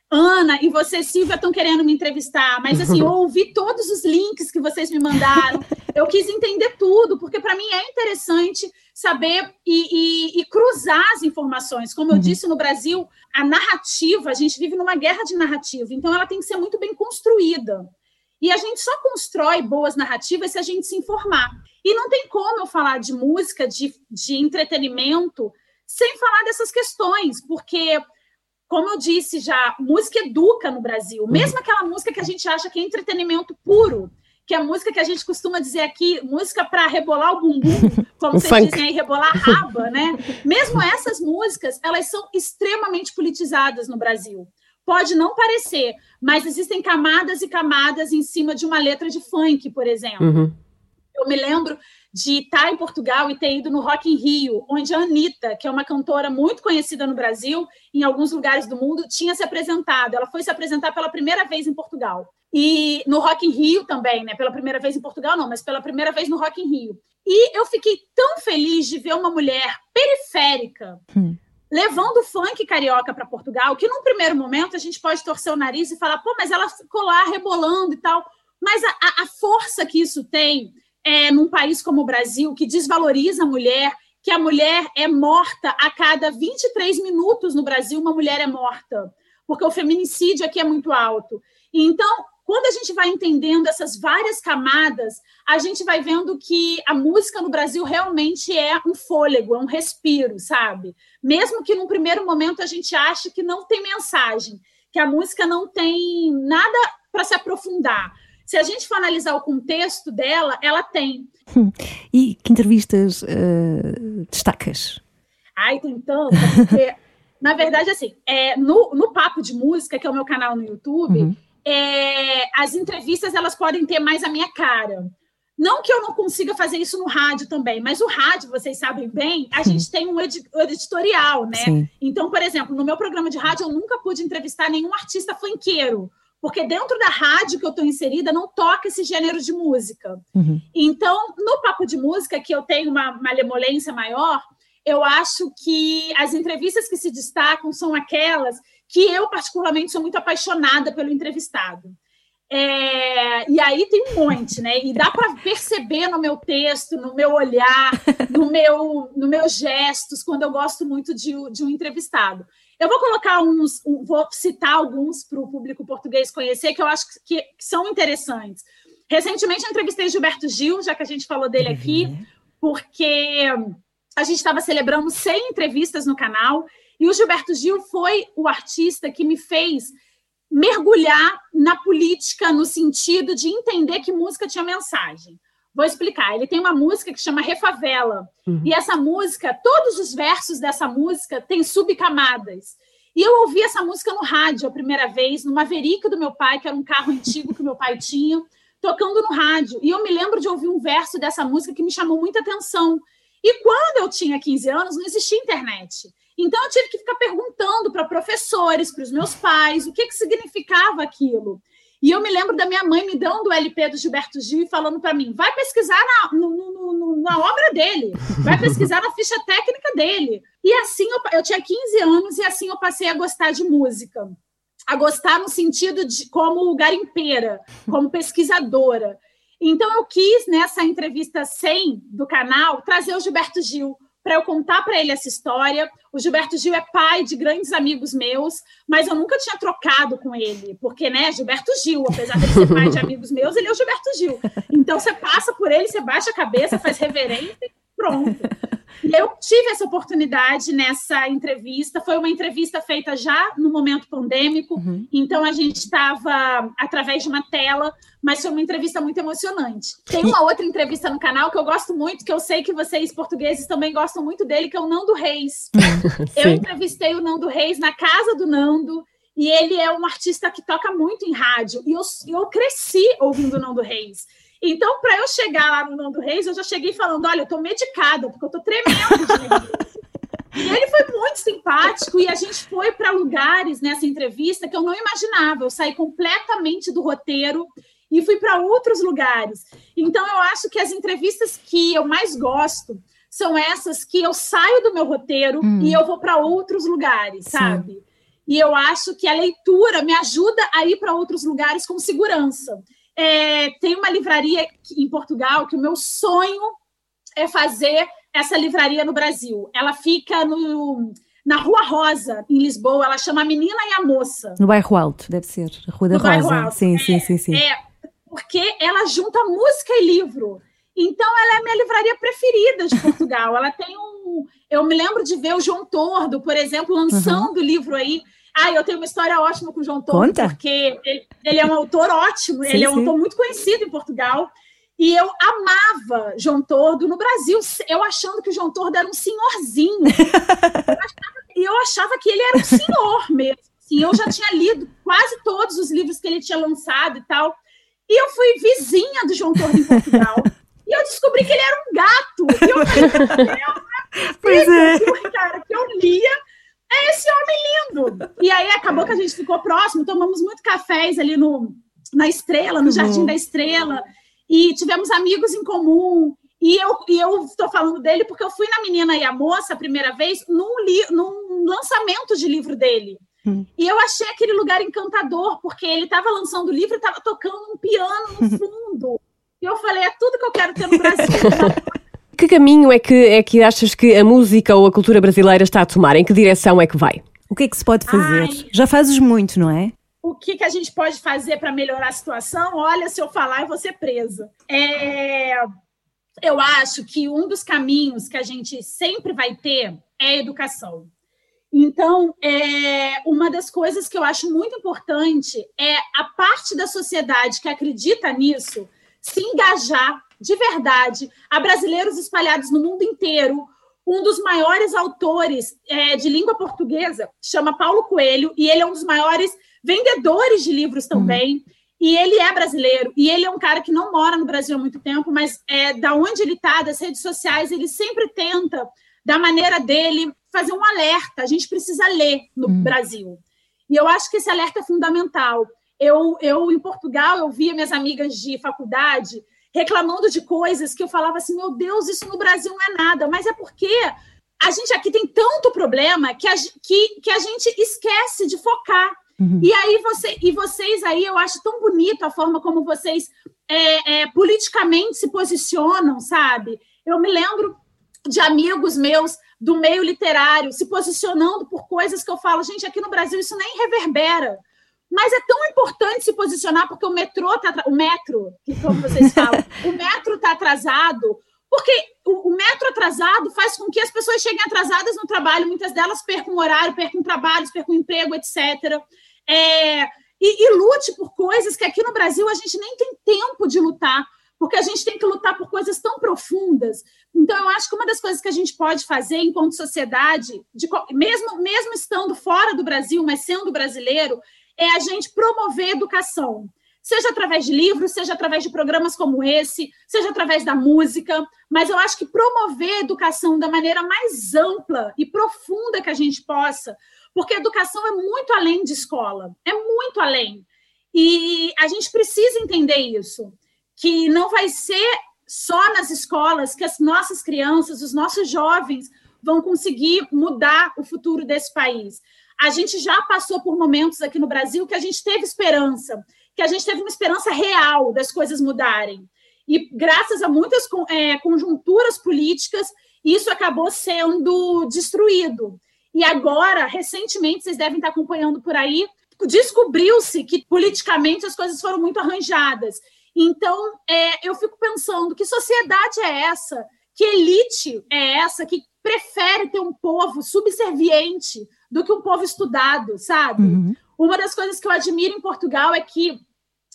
Ana e você, Silvia, estão querendo me entrevistar, mas assim, eu ouvi todos os links que vocês me mandaram. Eu quis entender tudo, porque para mim é interessante saber e, e, e, cruzar as informações. Como eu uhum. disse, no Brasil, a narrativa, a gente vive numa guerra de narrativa, então ela tem que ser muito bem construída. E a gente só constrói boas narrativas se a gente se informar. E não tem como eu falar de música, de, de entretenimento, sem falar dessas questões, porque, como eu disse já, música educa no Brasil. Uhum. Mesmo aquela música que a gente acha que é entretenimento puro, que é a música que a gente costuma dizer aqui, música para rebolar o bumbum, como vocês funk. dizem aí, rebolar a raba, né? Mesmo essas músicas, elas são extremamente politizadas no Brasil. Pode não parecer, mas existem camadas e camadas em cima de uma letra de funk, por exemplo. Uhum. Eu me lembro de estar em Portugal e ter ido no Rock in Rio, onde a Anitta, que é uma cantora muito conhecida no Brasil, em alguns lugares do mundo, tinha se apresentado. Ela foi se apresentar pela primeira vez em Portugal. E no Rock in Rio também, né? Pela primeira vez em Portugal, não, mas pela primeira vez no Rock in Rio. E eu fiquei tão feliz de ver uma mulher periférica. Hum levando o funk carioca para Portugal, que num primeiro momento a gente pode torcer o nariz e falar, pô, mas ela ficou lá rebolando e tal. Mas a, a força que isso tem é, num país como o Brasil, que desvaloriza a mulher, que a mulher é morta a cada 23 minutos no Brasil, uma mulher é morta, porque o feminicídio aqui é muito alto. Então, quando a gente vai entendendo essas várias camadas, a gente vai vendo que a música no Brasil realmente é um fôlego, é um respiro, sabe? Mesmo que num primeiro momento a gente ache que não tem mensagem, que a música não tem nada para se aprofundar. Se a gente for analisar o contexto dela, ela tem. E que entrevistas uh, destacas? Ai, tem tantas, porque, na verdade, assim, é, no, no Papo de Música, que é o meu canal no YouTube, uhum é, as entrevistas elas podem ter mais a minha cara. Não que eu não consiga fazer isso no rádio também, mas o rádio, vocês sabem bem, a gente tem um editorial, né? Sim. Então, por exemplo, no meu programa de rádio, eu nunca pude entrevistar nenhum artista funkeiro, porque dentro da rádio que eu estou inserida não toca esse gênero de música. Uhum. Então, no Papo de Música, que eu tenho uma malemolência maior, eu acho que as entrevistas que se destacam são aquelas que eu, particularmente, sou muito apaixonada pelo entrevistado. É, e aí tem um monte, né? E dá para perceber no meu texto, no meu olhar, no meu, no meus gestos, quando eu gosto muito de, de um entrevistado. Eu vou colocar uns, um, vou citar alguns para o público português conhecer, que eu acho que, que, são interessantes. Recentemente eu entrevistei Gilberto Gil, já que a gente falou dele aqui, uhum. porque a gente estava celebrando 100 entrevistas no canal e o Gilberto Gil foi o artista que me fez mergulhar na política no sentido de entender que música tinha mensagem. Vou explicar. Ele tem uma música que chama Refavela. Uhum. E essa música, todos os versos dessa música têm subcamadas. E eu ouvi essa música no rádio a primeira vez, no Maverick do meu pai, que era um carro antigo que meu pai tinha, tocando no rádio. E eu me lembro de ouvir um verso dessa música que me chamou muita atenção. E quando eu tinha 15 anos, não existia internet. Então eu tive que ficar perguntando para professores, para os meus pais, o que, que significava aquilo. E eu me lembro da minha mãe me dando o LP do Gilberto Gil e falando para mim: vai pesquisar na, no, no, no, na obra dele, vai pesquisar na ficha técnica dele. E assim eu, eu tinha 15 anos e assim eu passei a gostar de música. A gostar no sentido de como garimpeira, como pesquisadora. Então eu quis, nessa entrevista 100 do canal, trazer o Gilberto Gil para eu contar para ele essa história. O Gilberto Gil é pai de grandes amigos meus, mas eu nunca tinha trocado com ele, porque, né, Gilberto Gil, apesar de ser pai de amigos meus, ele é o Gilberto Gil. Então você passa por ele, você baixa a cabeça, faz reverência pronto. eu tive essa oportunidade nessa entrevista. Foi uma entrevista feita já no momento pandêmico, uhum. então a gente estava através de uma tela, mas foi uma entrevista muito emocionante. Tem uma outra entrevista no canal que eu gosto muito, que eu sei que vocês portugueses também gostam muito dele, que é o Nando Reis. eu entrevistei o Nando Reis na casa do Nando. E ele é um artista que toca muito em rádio. E eu, eu cresci ouvindo o Nando Reis. Então, para eu chegar lá no Nando Reis, eu já cheguei falando: olha, eu estou medicada, porque eu estou tremendo de E ele foi muito simpático e a gente foi para lugares nessa entrevista que eu não imaginava. Eu saí completamente do roteiro e fui para outros lugares. Então, eu acho que as entrevistas que eu mais gosto são essas que eu saio do meu roteiro hum. e eu vou para outros lugares, sabe? Sim. E eu acho que a leitura me ajuda a ir para outros lugares com segurança. É, tem uma livraria em Portugal que o meu sonho é fazer essa livraria no Brasil. Ela fica no, na Rua Rosa, em Lisboa. Ela chama a Menina e a Moça. No bairro Alto, deve ser. Rua da no Rosa. Sim, é, sim, sim, sim. É, porque ela junta música e livro. Então, ela é a minha livraria preferida de Portugal. ela tem um. Eu me lembro de ver o João Tordo, por exemplo, lançando o uhum. livro aí ah, eu tenho uma história ótima com o João Tordo, Conta. porque ele, ele, é um autor ótimo, sim, ele é um sim. autor muito conhecido em Portugal. E eu amava João Tordo no Brasil, eu achando que o João Tordo era um senhorzinho. E eu, eu achava que ele era um senhor mesmo. Assim, eu já tinha lido quase todos os livros que ele tinha lançado e tal. E eu fui vizinha do João Tordo em Portugal. e eu descobri que ele era um gato. E eu falei, pois é. cara, que eu lia é esse homem lindo. E aí acabou que a gente ficou próximo, tomamos muito cafés ali no, na Estrela, no uhum. Jardim da Estrela, e tivemos amigos em comum. E eu e eu estou falando dele porque eu fui na Menina e a Moça a primeira vez num, li, num lançamento de livro dele. Hum. E eu achei aquele lugar encantador, porque ele estava lançando o livro e estava tocando um piano no fundo. e eu falei, é tudo que eu quero ter no Brasil. Que caminho é que, é que achas que a música ou a cultura brasileira está a tomar? Em que direção é que vai? O que é que se pode fazer? Ai, Já fazes muito, não é? O que, que a gente pode fazer para melhorar a situação? Olha, se eu falar, eu vou ser presa. É, eu acho que um dos caminhos que a gente sempre vai ter é a educação. Então, é, uma das coisas que eu acho muito importante é a parte da sociedade que acredita nisso se engajar de verdade a brasileiros espalhados no mundo inteiro. Um dos maiores autores é, de língua portuguesa chama Paulo Coelho, e ele é um dos maiores vendedores de livros também. Uhum. E ele é brasileiro, e ele é um cara que não mora no Brasil há muito tempo, mas é, da onde ele está, das redes sociais, ele sempre tenta, da maneira dele, fazer um alerta. A gente precisa ler no uhum. Brasil. E eu acho que esse alerta é fundamental. Eu, eu, em Portugal, eu via minhas amigas de faculdade reclamando de coisas que eu falava assim: meu Deus, isso no Brasil não é nada, mas é porque a gente aqui tem tanto problema que a, que, que a gente esquece de focar. Uhum. E aí você e vocês aí eu acho tão bonito a forma como vocês é, é, politicamente se posicionam, sabe? Eu me lembro de amigos meus do meio literário se posicionando por coisas que eu falo, gente, aqui no Brasil isso nem reverbera. Mas é tão importante se posicionar porque o metrô tá o metro, que como vocês falam, o metro está atrasado, porque o, o, metro atrasado faz com que as pessoas cheguem atrasadas no trabalho, muitas delas percam horário, percam trabalhos, percam emprego, etc. É, e, e lute por coisas que aqui no Brasil a gente nem tem tempo de lutar, porque a gente tem que lutar por coisas tão profundas. Então, eu acho que uma das coisas que a gente pode fazer enquanto sociedade, de, mesmo, mesmo estando fora do Brasil, mas sendo brasileiro, é a gente promover educação, seja através de livros, seja através de programas como esse, seja através da música, mas eu acho que promover a educação da maneira mais ampla e profunda que a gente possa, porque a educação é muito além de escola, é muito além. E a gente precisa entender isso, que não vai ser só nas escolas que as nossas crianças, os nossos jovens vão conseguir mudar o futuro desse país a gente já passou por momentos aqui no Brasil que a gente teve esperança, que a gente teve uma esperança real das coisas mudarem. E graças a muitas é, conjunturas políticas, isso acabou sendo destruído. E agora, recentemente, vocês devem estar acompanhando por aí, descobriu-se que politicamente as coisas foram muito arranjadas. Então, é, eu fico pensando que sociedade é essa Que elite é essa que prefere ter um povo subserviente do que um povo estudado, sabe? Uhum. Uma das coisas que eu admiro em Portugal é que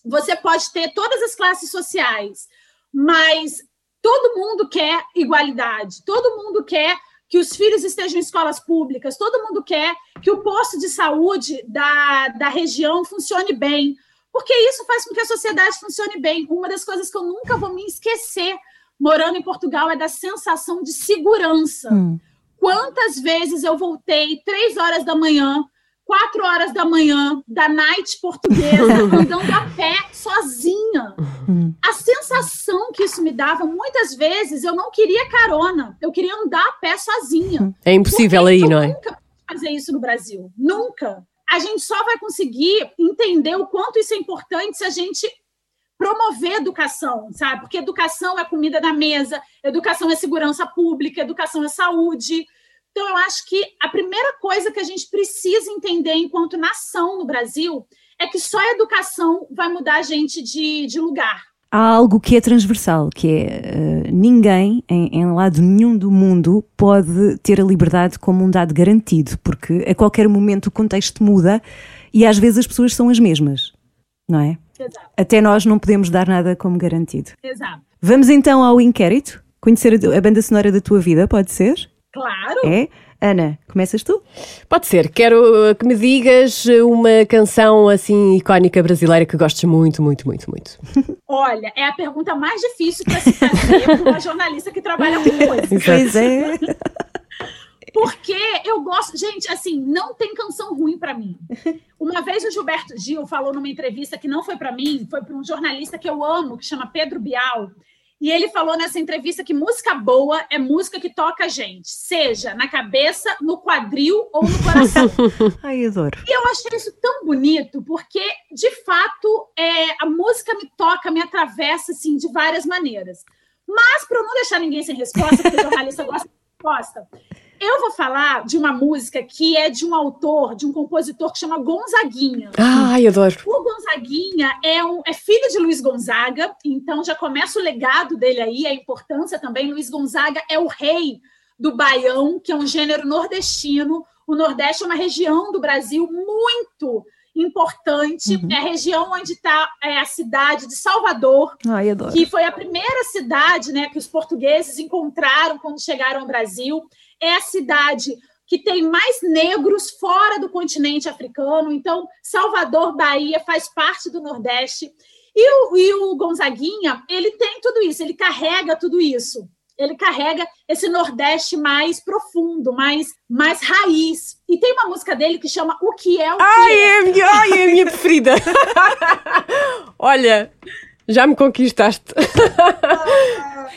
você pode ter todas as classes sociais, mas todo mundo quer igualdade, todo mundo quer que os filhos estejam em escolas públicas, todo mundo quer que o posto de saúde da, da região funcione bem, porque isso faz com que a sociedade funcione bem. Uma das coisas que eu nunca vou me esquecer morando em Portugal é da sensação de segurança. Hum. Quantas vezes eu voltei três horas da manhã quatro horas da manhã, da night portuguesa, andando a pé, sozinha. Uhum. A sensação que isso me dava, muitas vezes eu não queria carona, eu queria andar a pé sozinha. É impossível aí, não é? nunca fazer isso no Brasil, nunca. A gente só vai conseguir entender o quanto isso é importante se a gente promover educação, sabe? Porque educação é comida na mesa, educação é segurança pública, educação é saúde. Então, eu acho que a primeira coisa que a gente precisa entender enquanto nação no Brasil é que só a educação vai mudar a gente de, de lugar. Há algo que é transversal, que é uh, ninguém, em, em, lado nenhum do mundo, pode ter a liberdade como um dado garantido, porque a qualquer momento o contexto muda e às vezes as pessoas são as mesmas, não é? Exato. Até nós não podemos dar nada como garantido. Exato. Vamos então ao inquérito? Conhecer a, banda sonora da tua vida, pode ser? Claro. É? Ana, começas tu? Pode ser. Quero que me digas uma canção assim icónica brasileira que gostes muito, muito, muito, muito. Olha, é a pergunta mais difícil para se fazer para uma jornalista que trabalha com música. Pois é. Porque eu gosto, gente, assim, não tem canção ruim para mim. Uma vez o Gilberto Gil falou numa entrevista que não foi para mim, foi para um jornalista que eu amo, que chama Pedro Bial. E ele falou nessa entrevista que música boa é música que toca a gente, seja na cabeça, no quadril ou no coração. Ai, adoro. E eu achei isso tão bonito, porque, de fato, é, a música me toca, me atravessa, assim, de várias maneiras. Mas, para eu não deixar ninguém sem resposta, porque o jornalista gosta de resposta, eu vou falar de uma música que é de um autor, de um compositor que chama Gonzaguinha. Ai, adoro. O Gonzaguinha é, um, é filho de Luiz Gonzaga, então já começa o legado dele aí, a importância também. Luiz Gonzaga é o rei do baião, que é um gênero nordestino. O Nordeste é uma região do Brasil muito importante. Uhum. É a região onde está é, a cidade de Salvador, Ai, que foi a primeira cidade né, que os portugueses encontraram quando chegaram ao Brasil é a cidade que tem mais negros fora do continente africano. Então, Salvador, Bahia, faz parte do Nordeste. E o, e o Gonzaguinha, ele tem tudo isso, ele carrega tudo isso. Ele carrega esse Nordeste mais profundo, mais, mais raiz. E tem uma música dele que chama O Que É O Que ai, É. é minha, ai, é minha preferida. Olha, já me conquistaste.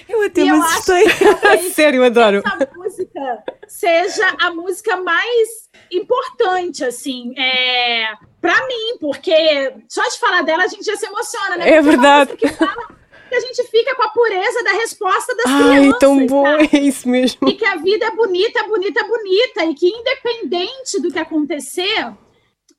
Eu até me assustei. Sério, adoro. Essa música seja a música mais importante, assim, é, para mim, porque só de falar dela a gente já se emociona, né? É verdade. Que, fala, que a gente fica com a pureza da resposta das Ai, crianças. tão bom, tá? é isso mesmo. E que a vida é bonita, é bonita, é bonita, e que independente do que acontecer,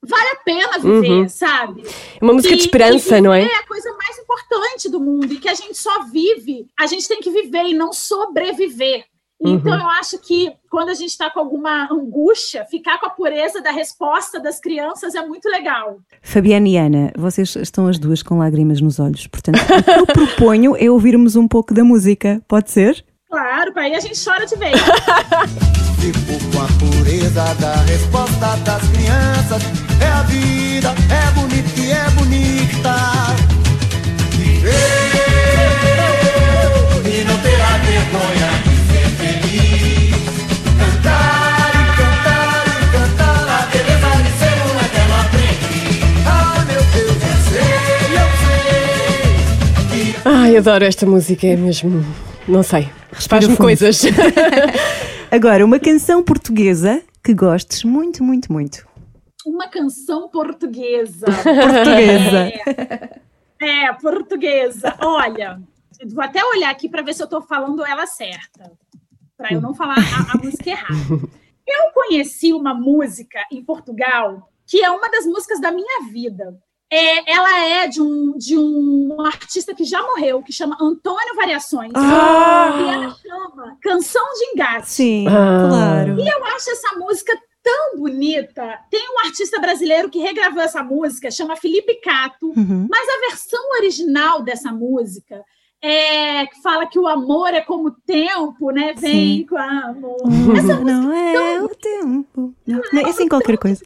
vale a pena viver, uhum. sabe? É uma música de esperança, não é? É a coisa mais importante do mundo e que a gente só vive, a gente tem que viver e não sobreviver. Uhum. Então, eu acho que quando a gente está com alguma angústia, ficar com a pureza da resposta das crianças é muito legal. Fabiana e Ana, vocês estão as duas com lágrimas nos olhos, portanto, o que eu proponho é ouvirmos um pouco da música, pode ser? Claro, para aí a gente chora de vez. Fico com a pureza da resposta das crianças. É a vida, é bonita e é bonita. Viver e não ter a vergonha de ser feliz. Cantar e cantar e cantar a beleza de ser um eterno aprendiz. Ah, meu Deus, eu sei, eu sei. Ai, adoro esta música, é mesmo. Não sei. Faz-me coisas. Agora, uma canção portuguesa que gostes muito, muito, muito. Uma canção portuguesa. portuguesa. É, é, portuguesa. Olha, vou até olhar aqui para ver se eu estou falando ela certa, para eu não falar a, a música errada. Eu conheci uma música em Portugal que é uma das músicas da minha vida, É, ela é de um, de um artista que já morreu, que chama Antônio Variações. Ah! E ela chama Canção de Engate. Sim, Ah. claro. E eu acho essa música tão bonita. Tem um artista brasileiro que regravou essa música, chama Felipe Cato. Uhum. Mas a versão original dessa música é que fala que o amor é como o tempo, né? Vem Sim. com amor. Não é o tempo. Não, não é assim qualquer coisa.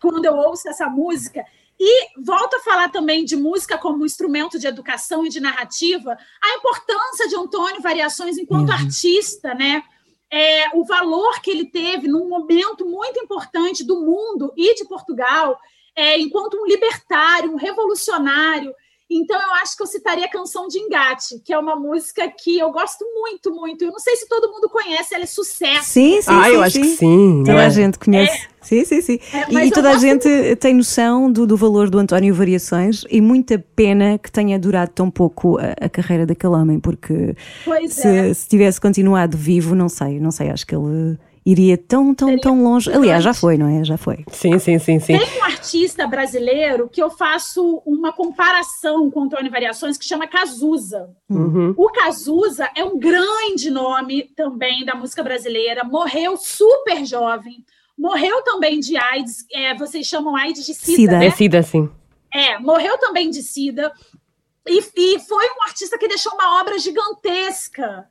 quando eu ouço essa música. E volto a falar também de música como instrumento de educação e de narrativa, a importância de Antônio Variações enquanto Uhum. artista, né? É, o valor que ele teve num momento muito importante do mundo e de Portugal, é, enquanto um libertário, um revolucionário. Então, eu acho que eu citaria a canção de Engate, que é uma música que eu gosto muito, muito. Eu não sei se todo mundo conhece, ela é sucesso. Sim, sim, ah, sim. eu acho sim. que sim. Toda é? a gente conhece. Sim, sim, sim. É, E- toda a gente tem noção do, do valor do António Variações e muita pena que tenha durado tão pouco a, a carreira daquele homem, porque se, é. se tivesse continuado vivo, não sei, não sei, acho que ele iria tão, tão, Seria tão longe. Aliás, já foi, não é? Já foi. Sim, sim, sim, sim. Tem um artista brasileiro que eu faço uma comparação com o Antônio Variações que chama Cazuza. Uhum. O Cazuza é um grande nome também da música brasileira, morreu super jovem, morreu também de AIDS, é, vocês chamam AIDS de SIDA, Sida. né? É Cida, sim. É, morreu também de SIDA. E, e foi um artista que deixou uma obra gigantesca.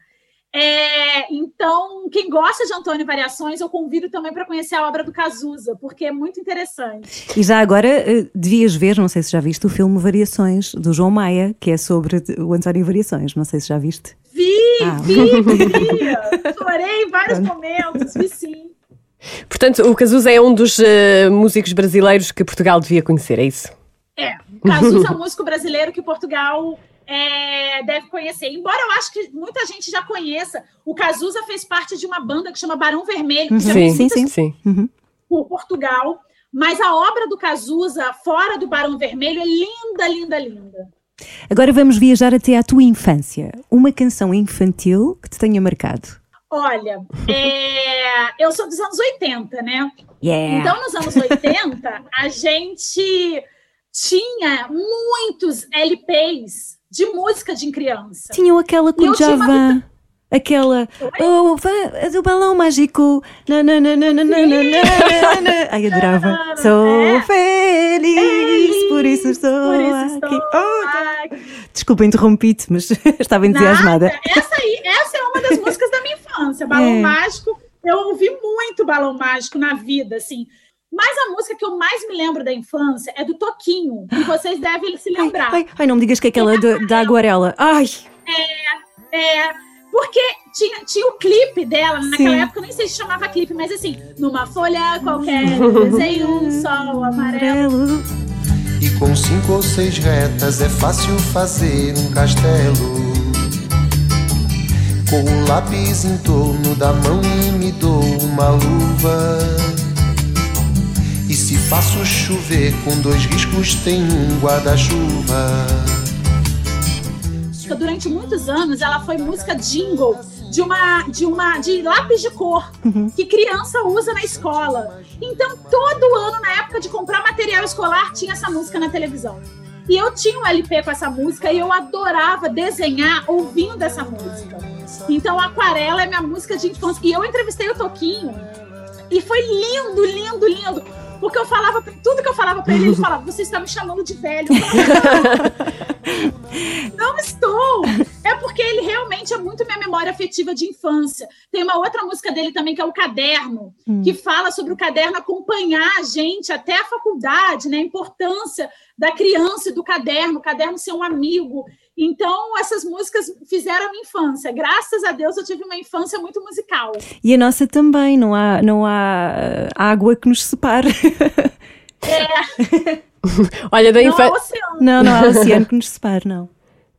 É, então, quem gosta de Antônio Variações, eu convido também para conhecer a obra do Cazuza, porque é muito interessante. E já agora eh, devias ver, não sei se já viste, o filme Variações, do João Maia, que é sobre o António Variações. Não sei se já viste. Vi, Ah. vi, vi. Chorei em vários momentos, vi sim. Portanto, o Cazuza é um dos eh, músicos brasileiros que Portugal devia conhecer, é isso? É, o Cazuza é um músico brasileiro que Portugal é, deve conhecer. Embora eu acho que muita gente já conheça, o Cazuza fez parte de uma banda que chama Barão Vermelho, que já Sim, sim, sim. sim. Uhum. por Portugal. Mas a obra do Cazuza, fora do Barão Vermelho, é linda, linda, linda. Agora vamos viajar até à tua infância. Uma canção infantil que te tenha marcado. Olha, é, eu sou dos anos 80, né? Yeah! Então, nos anos 80, a gente tinha muitos LPs de música de criança. Tinham aquela com Javan. Aquela. Oh, oh do balão mágico. Ai, adorava. É. Sou feliz, por isso estou oh, então, aqui. Desculpa, interrompi-te, mas estava entusiasmada. Essa aí, essa é uma das músicas da minha infância. Balão é. Mágico. Eu ouvi muito Balão Mágico na vida, assim. Mas a música que eu mais me lembro da infância é do Toquinho. E vocês devem se Ai, lembrar. ai, ai, não me digas que é aquela do- da aguarela. Ai, É, porque tinha, tinha o clipe dela, naquela Sim. época, eu nem sei se chamava clipe, mas assim, numa folha qualquer, desenho um sol amarelo. amarelo. E com cinco ou seis retas é fácil fazer um castelo. Com o lápis em torno da mão e me dou uma luva. Se faço chover com dois riscos, tem um guarda-chuva. Durante muitos anos, ela foi música jingle de uma de uma de lápis de cor que criança usa na escola. Então, todo ano, na época de comprar material escolar, tinha essa música na televisão. E eu tinha um LP com essa música e eu adorava desenhar ouvindo essa música. Então, Aquarela é minha música de infância. E eu entrevistei o Toquinho e foi lindo, lindo, lindo. Porque eu falava, tudo que eu falava pra ele, ele falava: Você está me chamando de velho. Não estou. É porque ele realmente é muito minha memória afetiva de infância. Tem uma outra música dele também, que é o Caderno, que fala sobre o caderno acompanhar a gente até a faculdade, né? A importância da criança e do caderno, o caderno ser um amigo. Então, essas músicas fizeram a minha infância. Graças a Deus, eu tive uma infância muito musical. E a nossa também, não há, não há eh, água que nos separe. Olha, da, Não infa- é oceano. Não, não há oceano que nos separe, não.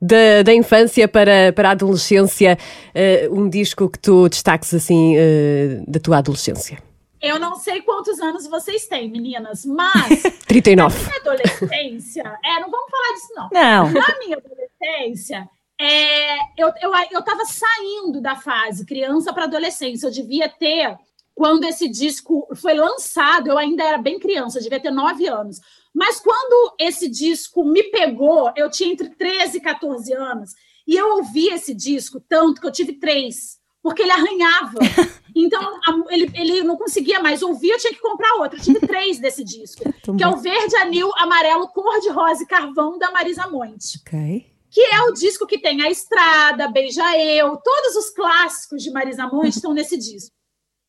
da, da infância para, para a adolescência, eh, um disco que tu destaques assim eh, da tua adolescência. Eu não sei quantos anos vocês têm, meninas, mas 39. na adolescência. É, não vamos falar disso, não. Não. Na minha adolescência, é, eu, eu, eu tava saindo da fase criança para adolescência. Eu devia ter quando esse disco foi lançado, eu ainda era bem criança, devia ter nove anos. Mas quando esse disco me pegou, eu tinha entre 13 e 14 anos, e eu ouvi esse disco tanto que eu tive três, porque ele arranhava. Então, ele, ele não conseguia mais ouvir, eu tinha que comprar outro. Eu tive três desse disco, que é o Verde, Anil, Amarelo, Cor de Rosa e Carvão, da Marisa Monte Ok. Que é o disco que tem A Estrada, Beija Eu, todos os clássicos de Marisa Monte estão nesse disco.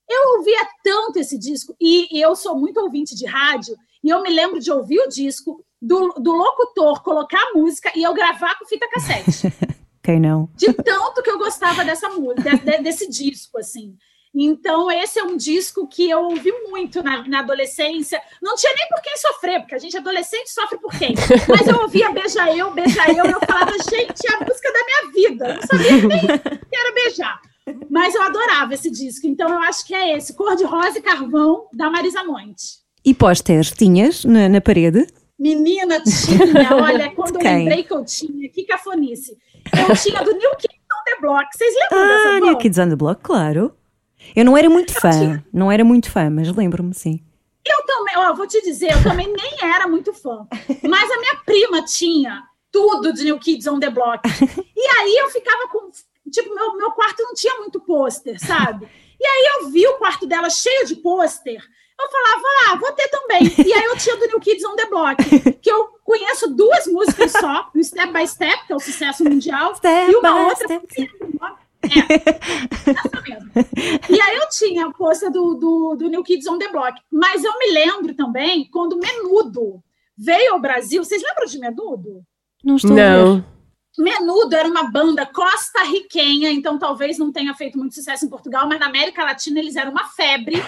Eu ouvia tanto esse disco, e, e eu sou muito ouvinte de rádio, e eu me lembro de ouvir o disco, do, do locutor colocar a música e eu gravar com fita cassete. Quem não? de tanto que eu gostava dessa música, de- de- desse disco, assim. Então, esse é um disco que eu ouvi muito na, na adolescência. Não tinha nem por quem sofrer, porque a gente adolescente sofre por quem. Mas eu ouvia Beija Eu, Beija Eu, e eu falava, gente, é a música da minha vida. Eu não sabia nem que era beijar. Mas eu adorava esse disco. Então, eu acho que é esse, Cor de Rosa e Carvão, da Marisa Monte. E pósteres tinhas na, na parede? Menina, tinha, olha, quando eu lembrei que eu tinha, que cafonice. Eu tinha do New Kids on the Block. Vocês lembram dessa Ah? New Kids on the Block, claro. Eu não era muito fã, tinha- não era muito fã, mas lembro-me, sim. Eu também, ó, vou te dizer, eu também nem era muito fã. Mas a minha prima tinha tudo de New Kids on the Block. E aí eu ficava com. Tipo, meu, meu quarto não tinha muito pôster, sabe? E aí eu vi o quarto dela cheio de pôster. Eu falava, ah, vou ter também. E aí eu tinha do New Kids on the Block, que eu conheço duas músicas só, o Step by Step, que é o sucesso mundial, Step e uma outra. É, essa mesmo. E aí eu tinha a pôster do, do, do New Kids on the Block. Mas eu me lembro também quando o Menudo veio ao Brasil. Vocês lembram de Menudo? Não estou. Não. Menudo era uma banda costa-riquenha, então talvez não tenha feito muito sucesso em Portugal, mas na América Latina eles eram uma febre.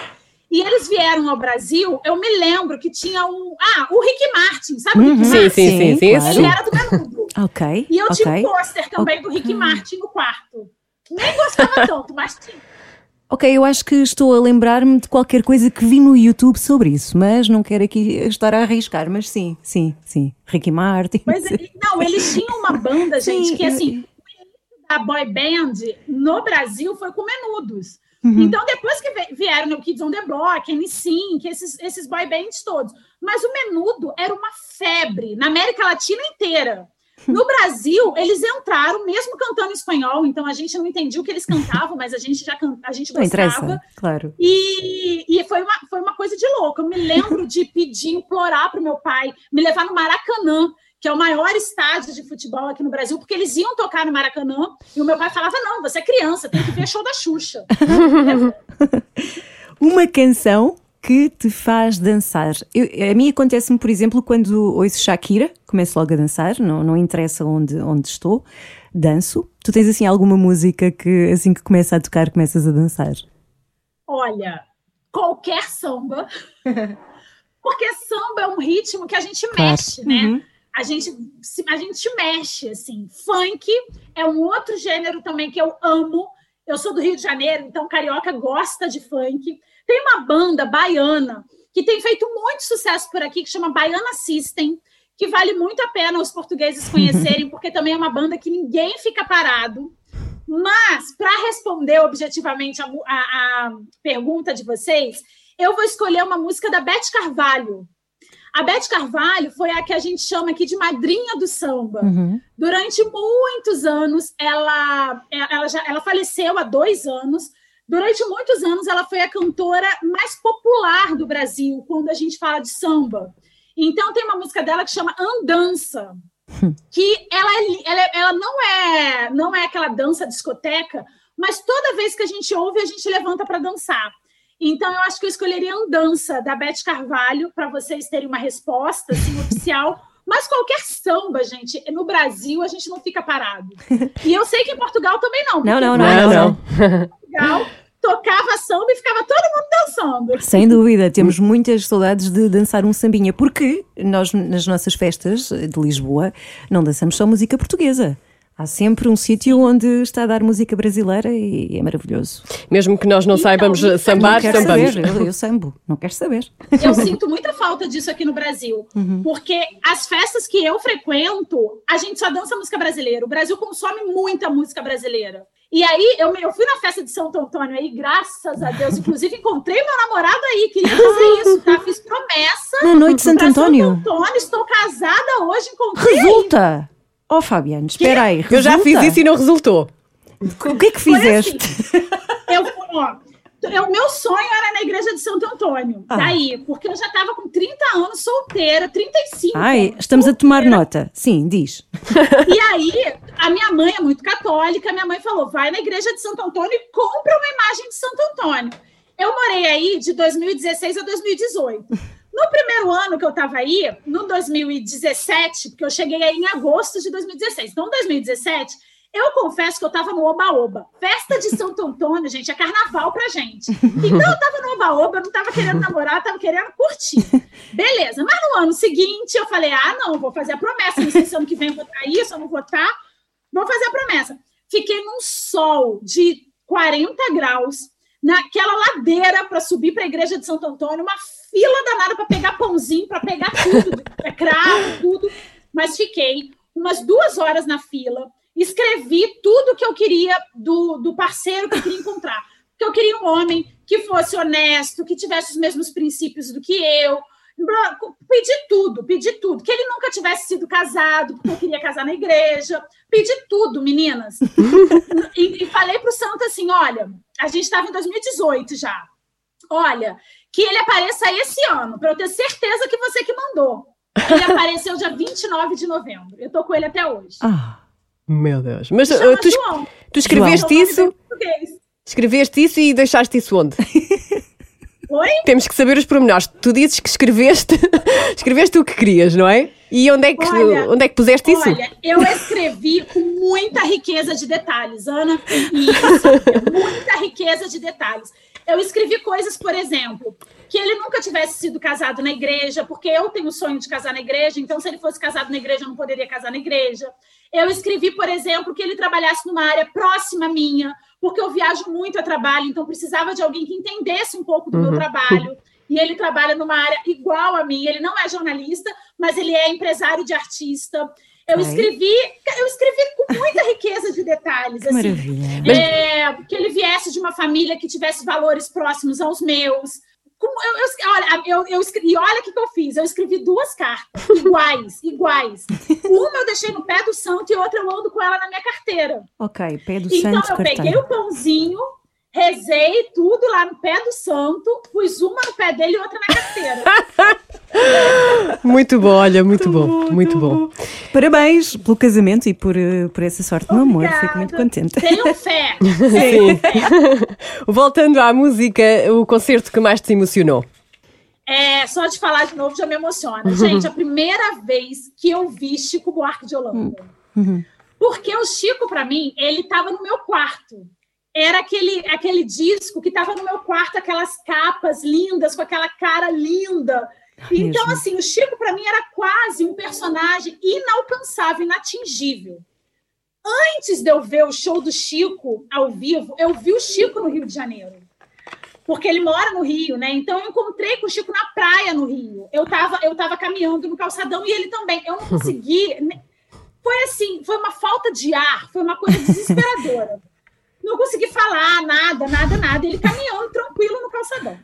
E eles vieram ao Brasil, eu me lembro que tinha um. Ah, o Rick Martin, sabe o Rick Uhum. Sim, Martin? sim, sim, sim. claro. Ele era do Menudo. Ok, E eu tinha um pôster também do Rick Martin no quarto. Nem gostava tanto, mas tinha. Ok, eu acho que estou a lembrar-me de qualquer coisa que vi no YouTube sobre isso, mas não quero aqui estar a arriscar, mas sim, sim, sim. Ricky Martin. Mas, não, eles tinham uma banda, gente, Sim, que assim, o início da boy band no Brasil foi com Menudos. Então, depois que vieram no Kids on the Block, N5, esses, esses boy bands todos. Mas o Menudo era uma febre na América Latina inteira. No Brasil, eles entraram mesmo cantando em espanhol, então a gente não entendia o que eles cantavam, mas a gente já can... a gente gostava. claro. E, e foi, uma, foi uma coisa de louco. Eu me lembro de pedir, implorar para o meu pai me levar no Maracanã, que é o maior estádio de futebol aqui no Brasil, porque eles iam tocar no Maracanã. E o meu pai falava: Não, você é criança, tem que ver show da Xuxa. Uma canção que te faz dançar. Eu- a mim acontece-me, por exemplo, quando ouço Shakira, começo logo a dançar, não, não interessa onde, onde estou, danço. Tu tens assim alguma música que assim que começa a tocar, começas a dançar? Olha, qualquer samba. Porque samba é um ritmo que a gente mexe, né? Uhum. A gente, a gente mexe, assim. Funk é um outro gênero também que eu amo. Eu sou do Rio de Janeiro, então carioca gosta de funk. Tem uma banda baiana que tem feito muito sucesso por aqui, que chama Baiana System, que vale muito a pena os portugueses conhecerem, porque também é uma banda que ninguém fica parado. Mas, para responder objetivamente a, a- a pergunta de vocês, eu vou escolher uma música da Beth Carvalho. A Beth Carvalho foi a que a gente chama aqui de madrinha do samba. Uhum. Durante muitos anos, ela, ela, já, ela faleceu há dois anos. Durante muitos anos, ela foi a cantora mais popular do Brasil quando a gente fala de samba. Então, tem uma música dela que chama Andança, que ela, é ela, é- ela não, é, não é aquela dança discoteca, mas toda vez que a gente ouve, a gente levanta para dançar. Então, eu acho que eu escolheria Andança, da Beth Carvalho, para vocês terem uma resposta assim, oficial. Mas qualquer samba, gente, no Brasil a gente não fica parado. E eu sei que em Portugal também não. Não, não, Não, não. não. Portugal tocava samba e ficava todo mundo dançando. Sem dúvida, temos muitas saudades de dançar um sambinha, porque nós, nas nossas festas de Lisboa, não dançamos só música portuguesa. Há sempre um sítio onde está a dar música brasileira e é maravilhoso. Mesmo que nós não Então, saibamos não sambar, não sambamos. saber, eu, eu sambo, não quero saber. Eu sinto muita falta disso aqui no Brasil, porque as festas que eu frequento, a gente só dança música brasileira. O Brasil consome muita música brasileira. E aí, eu, eu fui na festa de Santo Antônio aí, graças a Deus. Inclusive, encontrei meu namorado aí, queria fazer isso, tá? Fiz promessa. Na noite de Santo Antônio. Santo Antônio, estou casada hoje, encontrei. Resulta! Oh, Fabiano, espera aí. Eu já fiz resulta? isso e não resultou. O que é que Foi fizeste? assim. Eu, ó, eu- meu sonho era na igreja de Santo Antônio. Ah. Daí, porque eu já estava com 30 anos, solteira, 35. Ai, estamos a tomar solteira. nota. Sim, diz. E aí, a minha mãe é muito católica, minha mãe falou: vai na igreja de Santo Antônio e compra uma imagem de Santo Antônio. Eu morei aí de 2016 a 2018. No primeiro ano que eu estava aí, no 2017, porque eu cheguei aí em agosto de 2016. Então, em 2017, eu confesso que eu estava no Oba-Oba. Festa de Santo Antônio, gente, é carnaval pra gente. Então, eu estava no Oba-Oba, não estava querendo namorar, estava querendo curtir. Beleza, mas no ano seguinte eu falei: ah, não, vou fazer a promessa. Não sei se ano que vem eu vou estar isso, eu não vou estar. Vou fazer a promessa. Fiquei num sol de 40 graus, naquela ladeira para subir para a igreja de Santo Antônio, uma fila danada para pegar pãozinho, para pegar tudo, é cravo, tudo. Mas fiquei umas duas horas na fila, escrevi tudo que eu queria do, do parceiro que eu queria encontrar. Porque eu queria um homem que fosse honesto, que tivesse os mesmos princípios do que eu. Pedi tudo, pedi tudo. Que ele nunca tivesse sido casado, porque eu queria casar na igreja. Pedi tudo, meninas. e, e falei pro santo assim: olha, a gente estava em 2018 já. Olha, que ele apareça esse ano, para eu ter certeza que você que mandou. Ele apareceu dia 29 de novembro. Eu tô com ele até hoje. Ah, Meu Deus. Mas uh, tu, João. tu escreveste João. isso? Português. Escreveste isso e deixaste isso onde? Oi? Temos que saber os pormenores. Tu dizes que escreveste, escreveste o que querias, não é? E onde é que, Olha, onde é que puseste isso? Olha, eu escrevi com muita riqueza de detalhes, Ana. Isso, muita riqueza de detalhes. Eu escrevi coisas, por exemplo, que ele nunca tivesse sido casado na igreja, porque eu tenho o sonho de casar na igreja, então se ele fosse casado na igreja, eu não poderia casar na igreja. Eu escrevi, por exemplo, que ele trabalhasse numa área próxima minha, porque eu viajo muito a trabalho, então precisava de alguém que entendesse um pouco do meu trabalho. E ele trabalha numa área igual a mim. Ele não é jornalista, mas ele é empresário de artista. Eu Ok. escrevi, eu escrevi com muita riqueza de detalhes. que assim. maravilha. É, que ele viesse de uma família que tivesse valores próximos aos meus. Como eu, eu- olha, eu, eu escrevi, e olha o que, que eu fiz. Eu escrevi duas cartas, iguais, iguais. Uma eu deixei no pé do santo e outra eu ando com ela na minha carteira. Ok, pé do Então Santos eu peguei o pãozinho, rezei tudo lá no pé do santo, pus uma no pé dele e outra na carteira. Muito bom, olha, muito bom, muito bom. Parabéns pelo casamento e por, eh, por essa sorte no amor. Obrigada. Fico muito contente. Tenham fé. Sim. Voltando à música, o concerto que mais te emocionou? É, só de falar de novo já me emociona. Gente, a primeira vez que eu vi Chico Buarque de Holanda. Porque o Chico, para mim, ele estava no meu quarto. Era aquele, aquele disco que estava no meu quarto, aquelas capas lindas, com aquela cara linda. Então, Mesmo. assim, o Chico, para mim, era quase um personagem inalcançável, inatingível. Antes de eu ver o show do Chico ao vivo, eu vi o Chico no Rio de Janeiro porque ele mora no Rio, né? Então eu encontrei com o Chico na praia no Rio. Eu tava, eu tava caminhando no calçadão e ele também. Eu não consegui. ne- Foi assim, foi uma falta de ar, foi uma coisa desesperadora. Não consegui falar nada, nada, nada. Ele caminhando tranquilo no calçadão.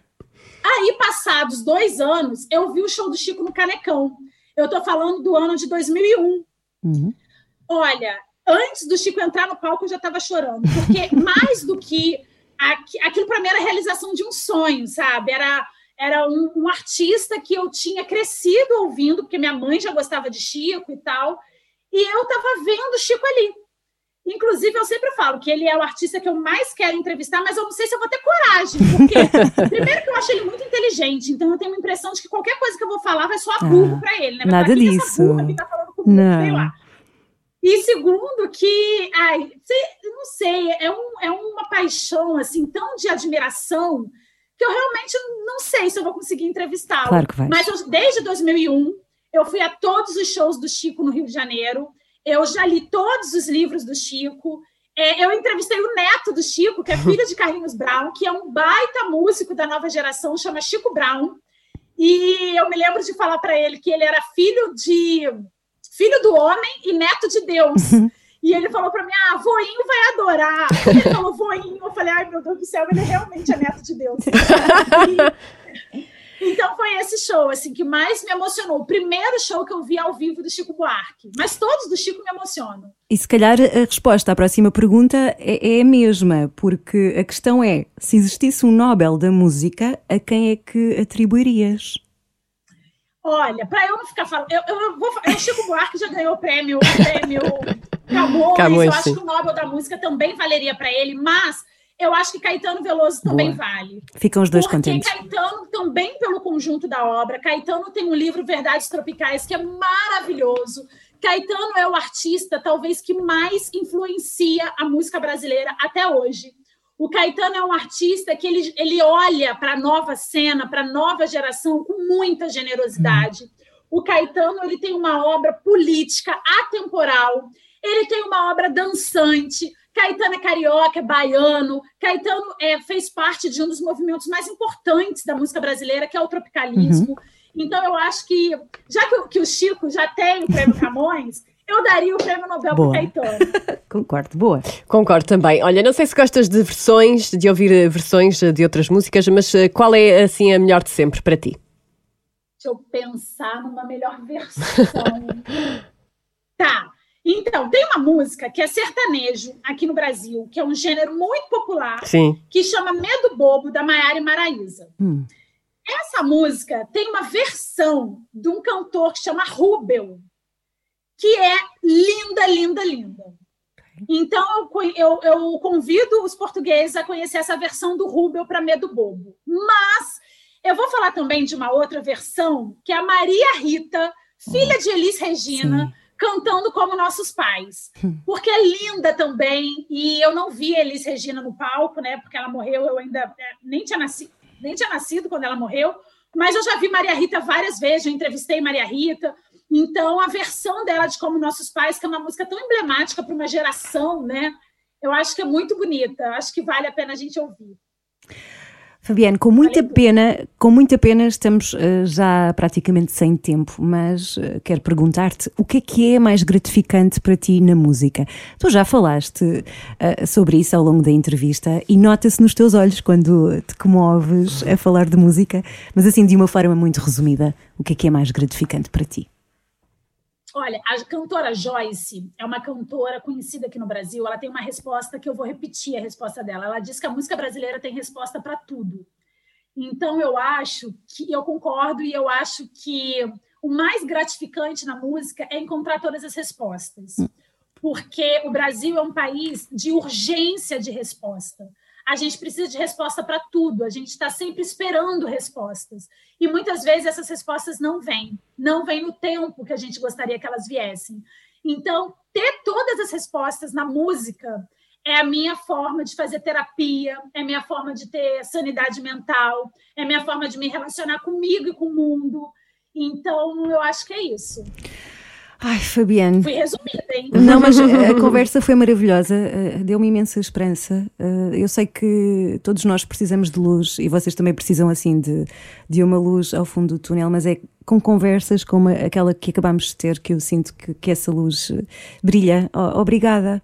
Aí, passados dois anos, eu vi o show do Chico no Canecão. Eu tô falando do ano de 2001. Uhum. Olha, antes do Chico entrar no palco, eu já estava chorando, porque mais do que aqui- aquilo para mim era a realização de um sonho, sabe? Era era um, um artista que eu tinha crescido ouvindo, porque minha mãe já gostava de Chico e tal, e eu estava vendo o Chico ali. Inclusive, eu sempre falo que ele é o artista que eu mais quero entrevistar, mas eu não sei se eu vou ter coragem, porque primeiro que eu acho ele muito inteligente, então eu tenho a impressão de que qualquer coisa que eu vou falar vai soar burro Ah, para ele, né? nada Vai falar, "Quem é essa disso. tá falando comigo?" Não. Sei lá. E segundo, que, ai, não sei, é, um, é uma paixão assim tão de admiração que eu realmente não sei se eu vou conseguir entrevistá-lo. Claro que vais. Mas eu- desde 2001, eu fui a todos os shows do Chico no Rio de Janeiro. Eu já li todos os livros do Chico. É, eu entrevistei o neto do Chico, que é filho de Carlinhos Brown, que é um baita músico da nova geração, chama Chico Brown. E eu me lembro de falar para ele que ele era filho de filho do homem e neto de Deus. E ele falou pra mim: Ah, voinho vai adorar. Ele falou voinho. Eu falei: Ai, meu Deus do céu, ele realmente é neto de Deus. E- então foi esse show assim que mais me emocionou. O primeiro show que eu vi ao vivo do Chico Buarque. Mas todos do Chico me emocionam. E se calhar a resposta à próxima pergunta é, é a mesma, porque a questão é: se existisse um Nobel da música, a quem é que atribuirias? Olha, pra eu não ficar falando. Eu, eu, eu vou, fa- o Chico Buarque já ganhou o prêmio, o prêmio Camões. Camões, eu acho que o Nobel da música também valeria pra ele, mas eu acho que Caetano Veloso também Boa. vale. Ficam os dois Porque contentes. Caetano também pelo conjunto da obra. Caetano tem um livro Verdades Tropicais que é maravilhoso. Caetano é o artista talvez que mais influencia a música brasileira até hoje. O Caetano é um artista que ele, ele olha para a nova cena, para a nova geração com muita generosidade. O Caetano ele tem uma obra política atemporal. Ele tem uma obra dançante. Caetano é carioca, é baiano. Caetano é, fez parte de um dos movimentos mais importantes da música brasileira, que é o tropicalismo. Então, eu acho que, já que, o- que o Chico já tem o prêmio Camões, eu daria o prêmio Nobel para. Caetano. Concordo, boa. Concordo também. Olha, não sei se gostas de versões, de ouvir eh, versões eh, de outras músicas, mas eh, qual é assim a melhor de sempre para ti? Deixa eu pensar numa melhor versão. tá. Então, tem uma música que é sertanejo aqui no Brasil, que é um gênero muito popular, Sim. que chama Medo Bobo, da Maiara e Maraíza. Hum. Essa música tem uma versão de um cantor que chama Rubel, que é linda, linda, linda. Então, eu, eu- eu convido os portugueses a conhecer essa versão do Rubel para Medo Bobo. Mas eu vou falar também de uma outra versão, que é a Maria Rita, filha de Elis Regina, cantando como nossos pais. Porque é linda também, e eu não vi Elis Regina no palco, né? Porque ela morreu, eu ainda é, nem tinha nascido, nem tinha nascido quando ela morreu, mas eu já vi Maria Rita várias vezes, já entrevistei Maria Rita. Então, a versão dela de Como Nossos Pais, que é uma música tão emblemática para uma geração, né? Eu acho que é muito bonita, acho que vale a pena a gente ouvir. Fabiane, com muita pena, com muita pena estamos eh, já praticamente sem tempo, mas eh, quero perguntar-te o que é que é mais gratificante para ti na música? Tu já falaste eh, sobre isso ao longo da entrevista e nota-se nos teus olhos quando te comoves a falar de música, mas assim de uma forma muito resumida, o que é que é mais gratificante para ti? Olha, a cantora Joyce é uma cantora conhecida aqui no Brasil. Ela tem uma resposta que eu vou repetir a resposta dela. Ela diz que a música brasileira tem resposta para tudo. Então eu acho que eu concordo e eu acho que o mais gratificante na música é encontrar todas as respostas. Porque o Brasil é um país de urgência de resposta. A gente precisa de resposta para tudo, a gente está sempre esperando respostas. E muitas vezes essas respostas não vêm, não vêm no tempo que a gente gostaria que elas viessem. Então, ter todas as respostas na música é a minha forma de fazer terapia, é minha forma de ter sanidade mental, é minha forma de me relacionar comigo e com o mundo. Então, eu acho que é isso. Ai, Fabiane. Fui resumida, hein? Não, mas a conversa foi maravilhosa, eh, deu-me imensa esperança. Eh, Eu sei que todos nós precisamos de luz e vocês também precisam assim de, de uma luz ao fundo do túnel, mas é com conversas como aquela que acabamos de ter que eu sinto que, que essa luz eh, brilha. Obrigada,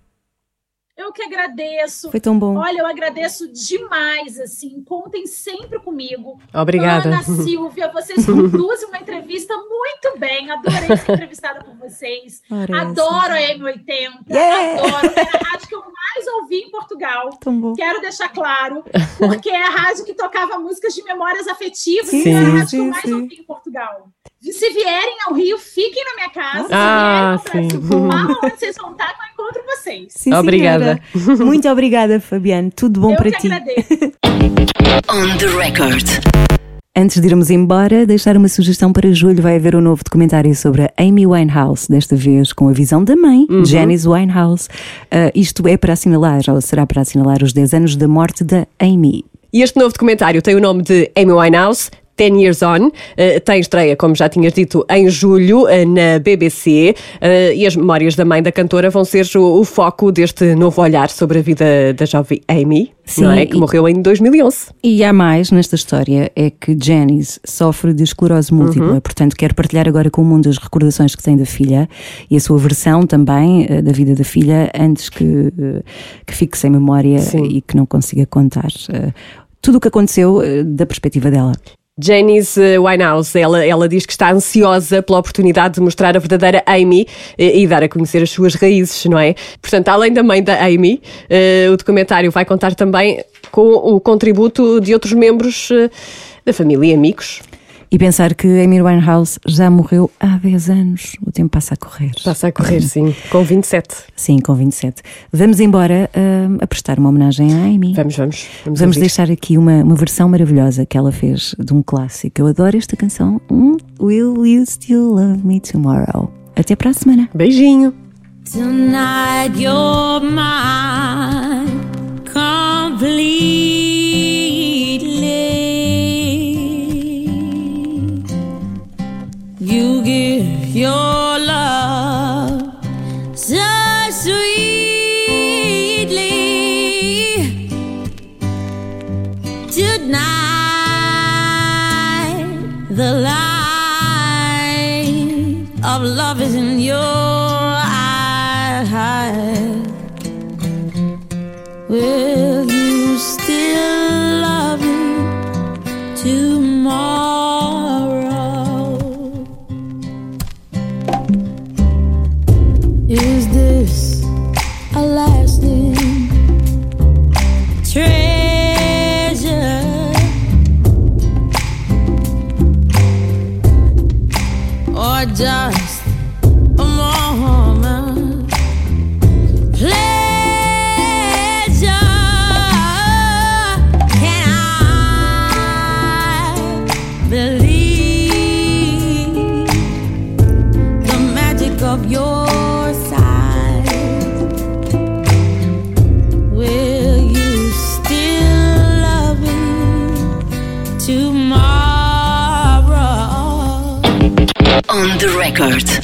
Eu que agradeço. foi tão bom. Olha, eu agradeço demais, assim. Contem sempre comigo. Obrigada. Ana Silvia, vocês conduzem uma entrevista muito bem. Adorei ser entrevistada por vocês. Essa. Adoro a M80. Yeah! Adoro. É a rádio que eu mais ouvi em Portugal. Tão bom. Quero deixar claro, porque é a rádio que tocava músicas de memórias afetivas. Sim, e é a rádio que sim, eu mais sim. ouvi em Portugal. Se vierem ao Rio, fiquem na minha casa. Ah, Se vierem ao sim. Brasil, onde vocês vão estar, eu encontro vocês. Sim, Obrigada. senhora. Muito obrigada, Fabiane. Tudo bom eu para que ti. agradeço. On the record. Antes de irmos embora, deixar uma sugestão para julho. Vai haver um novo documentário sobre a Amy Winehouse, desta vez com a visão da mãe, Janice Winehouse. Ah, isto é para assinalar, ou será para assinalar os 10 anos da morte da Amy. E este novo documentário tem o nome de Amy Winehouse, Ten Years On. Uh, tem estreia, como já tinhas dito, em julho uh, na BBC. Uh, e as memórias da mãe da cantora vão ser o, o foco deste novo olhar sobre a vida da jovem Amy, Sim, é? que e- morreu em 2011. E há mais nesta história, é que Janice sofre de esclerose múltipla, portanto quer partilhar agora com o mundo as recordações que tem da filha e a sua versão também eh, da vida da filha antes que, eh, que fique sem memória Sim. e que não consiga contar eh, tudo o que aconteceu eh, da perspectiva dela. Janice eh, Winehouse, ela, ela diz que está ansiosa pela oportunidade de mostrar a verdadeira Amy eh, e dar a conhecer as suas raízes, não é? Portanto, além da mãe da Amy, eh, o documentário vai contar também com o contributo de outros membros eh, da família e amigos. E pensar que Amy Winehouse já morreu há 10 anos, o tempo passa a correr. Passa a correr, sim, com 27. Sim, com 27. Vamos embora ah, a prestar uma homenagem à Amy. Vamos, vamos. Vamos, Vamos deixar aqui uma, uma versão maravilhosa que ela fez de um clássico. Eu adoro esta canção. Hum, Will You Still Love Me Tomorrow? Até para a semana. Beijinho. Tonight you're mine completely. Your love so sweetly. Tonight the light of love is in your eyes. Will done On the record.